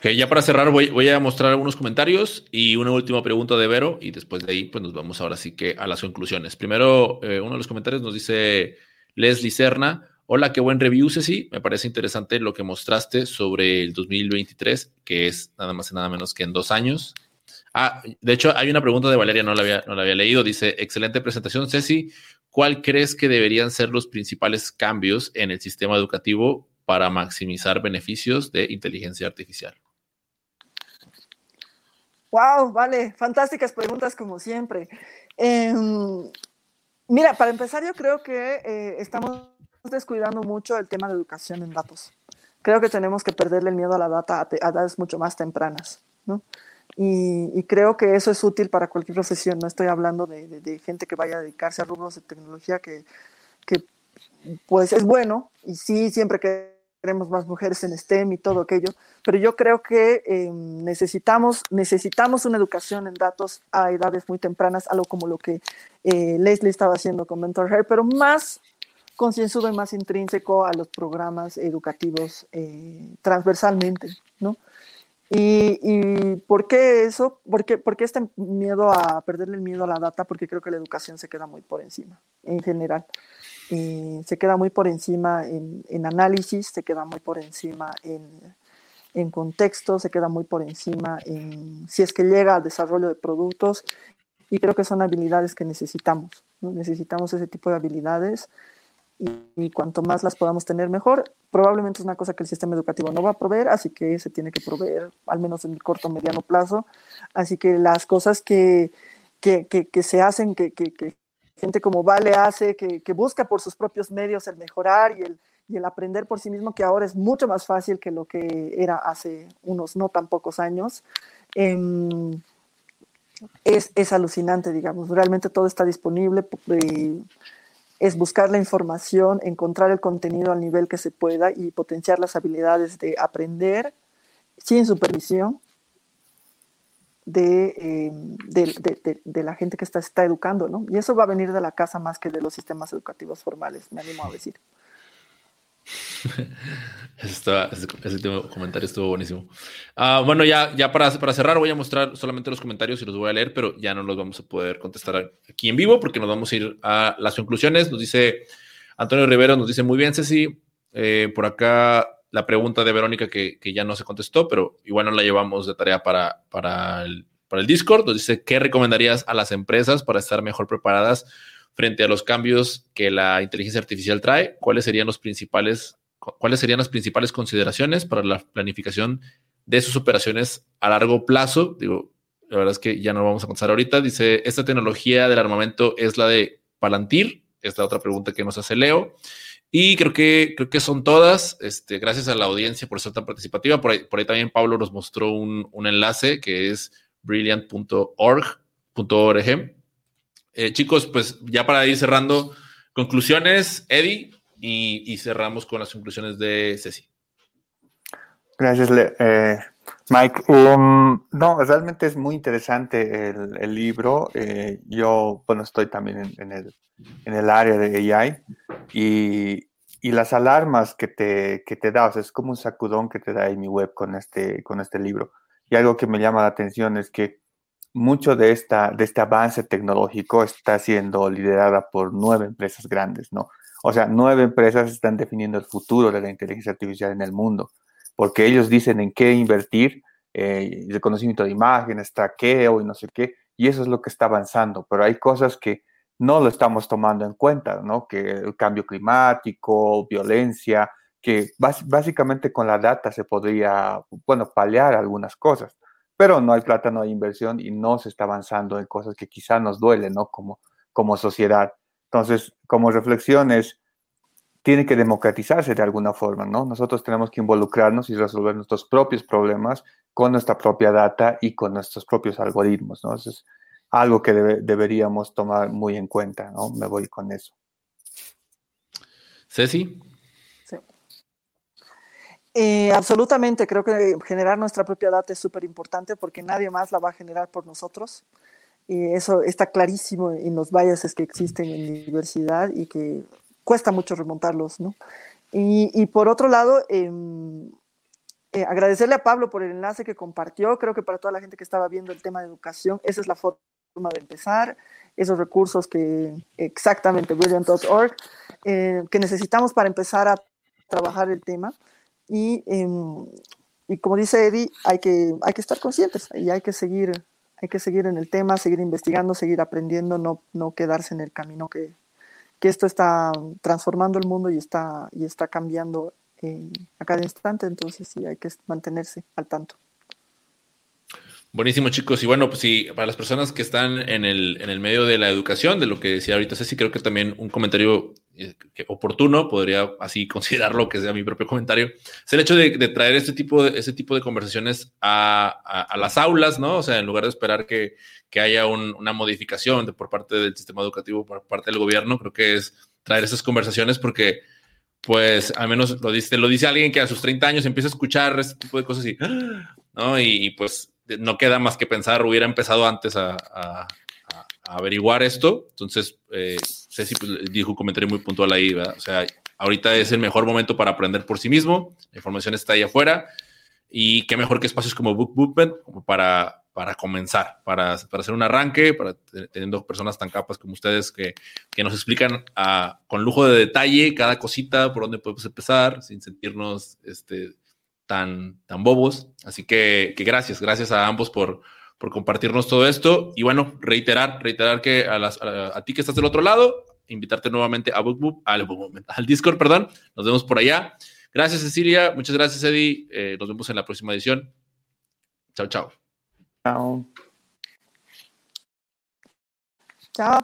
Ok, ya para cerrar voy, a mostrar algunos comentarios y una última pregunta de Vero y después de ahí pues nos vamos ahora sí que a las conclusiones. Primero, eh, uno de los comentarios nos dice Leslie Serna. Hola, qué buen review, Ceci. Me parece interesante lo que mostraste sobre el 2023, que es nada más y nada menos que en dos años. Ah, de hecho, hay una pregunta de Valeria, no la había, no la había leído. Dice, excelente presentación, Ceci. ¿Cuál crees que deberían ser los principales cambios en el sistema educativo para maximizar beneficios de inteligencia artificial? Wow, vale, fantásticas preguntas como siempre. Eh, Mira, para empezar, yo creo que eh, estamos descuidando mucho el tema de educación en datos. Creo que tenemos que perderle el miedo a la data a, edades mucho más tempranas, ¿no? Y, creo que eso es útil para cualquier profesión. No estoy hablando de, gente que vaya a dedicarse a rubros de tecnología que, que, pues es bueno y sí, siempre que queremos más mujeres en STEM y todo aquello, pero yo creo que em, necesitamos, necesitamos una educación en datos a edades muy tempranas, algo como lo que eh, Leslie estaba haciendo con Mentor Hair, pero más concienzudo y más intrínseco a los programas educativos eh, transversalmente, ¿no? Y, ¿Por qué eso? ¿Por qué, este miedo a perderle el miedo a la data? Porque creo que la educación se queda muy por encima, en general. se queda muy por encima en, en, análisis, se queda muy por encima en, en contexto, se queda muy por encima en si es que llega al desarrollo de productos y creo que son habilidades que necesitamos. Necesitamos ese tipo de habilidades y, cuanto más las podamos tener mejor. Probablemente es una cosa que el sistema educativo no va a proveer, así que se tiene que proveer, al menos en el corto o mediano plazo. Así que las cosas que, que, que, se hacen, que, gente como Vale hace, que, busca por sus propios medios el mejorar y el, y el aprender por sí mismo, que ahora es mucho más fácil que lo que era hace unos no tan pocos años. Em, es, es, alucinante, digamos. Realmente todo está disponible. Eh, es buscar la información, encontrar el contenido al nivel que se pueda y potenciar las habilidades de aprender sin supervisión de, em, de, la gente que está, está educando, ¿no? Y eso va a venir de la casa más que de los sistemas educativos formales, me animo a decir. ese, comentario estuvo buenísimo. Ah, bueno, ya, ya para, cerrar, voy a mostrar solamente los comentarios y los voy a leer, pero ya no los vamos a poder contestar aquí en vivo porque nos vamos a ir a las conclusiones. Nos dice Antonio Rivero, nos dice muy bien, Ceci. Eh, por acá la pregunta de Verónica que, ya no se contestó, pero igual no la llevamos de tarea para, para, para el Discord. Nos dice, ¿qué recomendarías a las empresas para estar mejor preparadas frente a los cambios que la inteligencia artificial trae, cuáles serían los principales, cuáles serían las principales consideraciones para la planificación de sus operaciones a largo plazo. Digo, la verdad es que ya no lo vamos a contestar ahorita. Dice, esta tecnología del armamento es la de Palantir. Esta otra pregunta que nos hace Leo. Y creo que, creo que son todas. Este, gracias a la audiencia por ser tan participativa. Por ahí, por ahí también Pablo nos mostró un, un enlace que es brilliant.org.org eh, chicos, pues ya para ir cerrando, conclusiones, Eddie, y, cerramos con las conclusiones de Ceci. Gracias, eh, Mike. Um, no, realmente es muy interesante el, libro. Eh, yo, bueno, estoy también en, el, en el área de AI y, y las alarmas que te, que te da, es como un sacudón que te da en mi web con este, con este libro. Y algo que me llama la atención es que mucho de, esta, de este avance tecnológico está siendo liderada por nueve empresas grandes, ¿no? O sea, nueve empresas están definiendo el futuro de la inteligencia artificial en el mundo, porque ellos dicen en qué invertir, eh, reconocimiento de imágenes, traqueo y no sé qué, y eso es lo que está avanzando, pero hay cosas que no lo estamos tomando en cuenta, ¿no? Que el cambio climático, violencia, que básicamente con la data se podría, bueno, paliar algunas cosas pero no hay plata, no hay inversión y no se está avanzando en cosas que quizá nos duelen, ¿no? Como, como sociedad. Entonces, como reflexiones, tiene que democratizarse de alguna forma, ¿no? Nosotros tenemos que involucrarnos y resolver nuestros propios problemas con nuestra propia data y con nuestros propios algoritmos, ¿no? Eso es algo que deberíamos tomar muy en cuenta, ¿no? Me voy con eso. Ceci. Eh, absolutamente, creo que generar nuestra propia data es súper importante porque nadie más la va a generar por nosotros. Y eso está clarísimo en los biases que existen en diversidad y que cuesta mucho remontarlos, ¿no? Y, por otro lado, em, eh, agradecerle a Pablo por el enlace que compartió. Creo que para toda la gente que estaba viendo el tema de educación, esa es la forma de empezar. Esos recursos que exactamente, brilliant.org, eh, que necesitamos para empezar a trabajar el tema. Y, em, y como dice Eddie, hay que, hay que estar conscientes y hay que seguir, hay que seguir en el tema, seguir investigando, seguir aprendiendo, no, no quedarse en el camino que, que esto está transformando el mundo y está, y está cambiando a cada instante, entonces sí hay que mantenerse al tanto. Buenísimo, chicos. Y bueno, pues sí, para las personas que están en el, en el medio de la educación, de lo que decía ahorita Ceci, creo que también un comentario eh, oportuno, podría así considerarlo que sea mi propio comentario, es el hecho de, traer este tipo de, ese tipo de conversaciones a, las aulas, ¿no? O sea, en lugar de esperar que, haya una modificación de, por parte del sistema educativo, por parte del gobierno, creo que es traer esas conversaciones porque pues al menos lo dice, lo dice alguien que a sus 30 años empieza a escuchar este tipo de cosas y, ¿no? y pues no queda más que pensar, hubiera empezado antes a, averiguar esto. Entonces, eh, pues, dijo un comentario muy puntual ahí, ¿verdad? O sea, ahorita es el mejor momento para aprender por sí mismo, la información está ahí afuera. Y qué mejor que espacios como Book para, para comenzar, para, hacer un arranque, para teniendo personas tan capas como ustedes que, nos explican a, con lujo de detalle cada cosita, por dónde podemos empezar, sin sentirnos este, tan, tan bobos. Así que, que gracias, gracias a ambos por, por compartirnos todo esto. Y bueno, reiterar, reiterar que a, las, a, ti que estás del otro lado, invitarte nuevamente a BookBook, al, al Discord, perdón. Nos vemos por allá. Gracias, Cecilia. Muchas gracias, Eddie. Eh, nos vemos en la próxima edición. Chao, chao. Chao. Chao.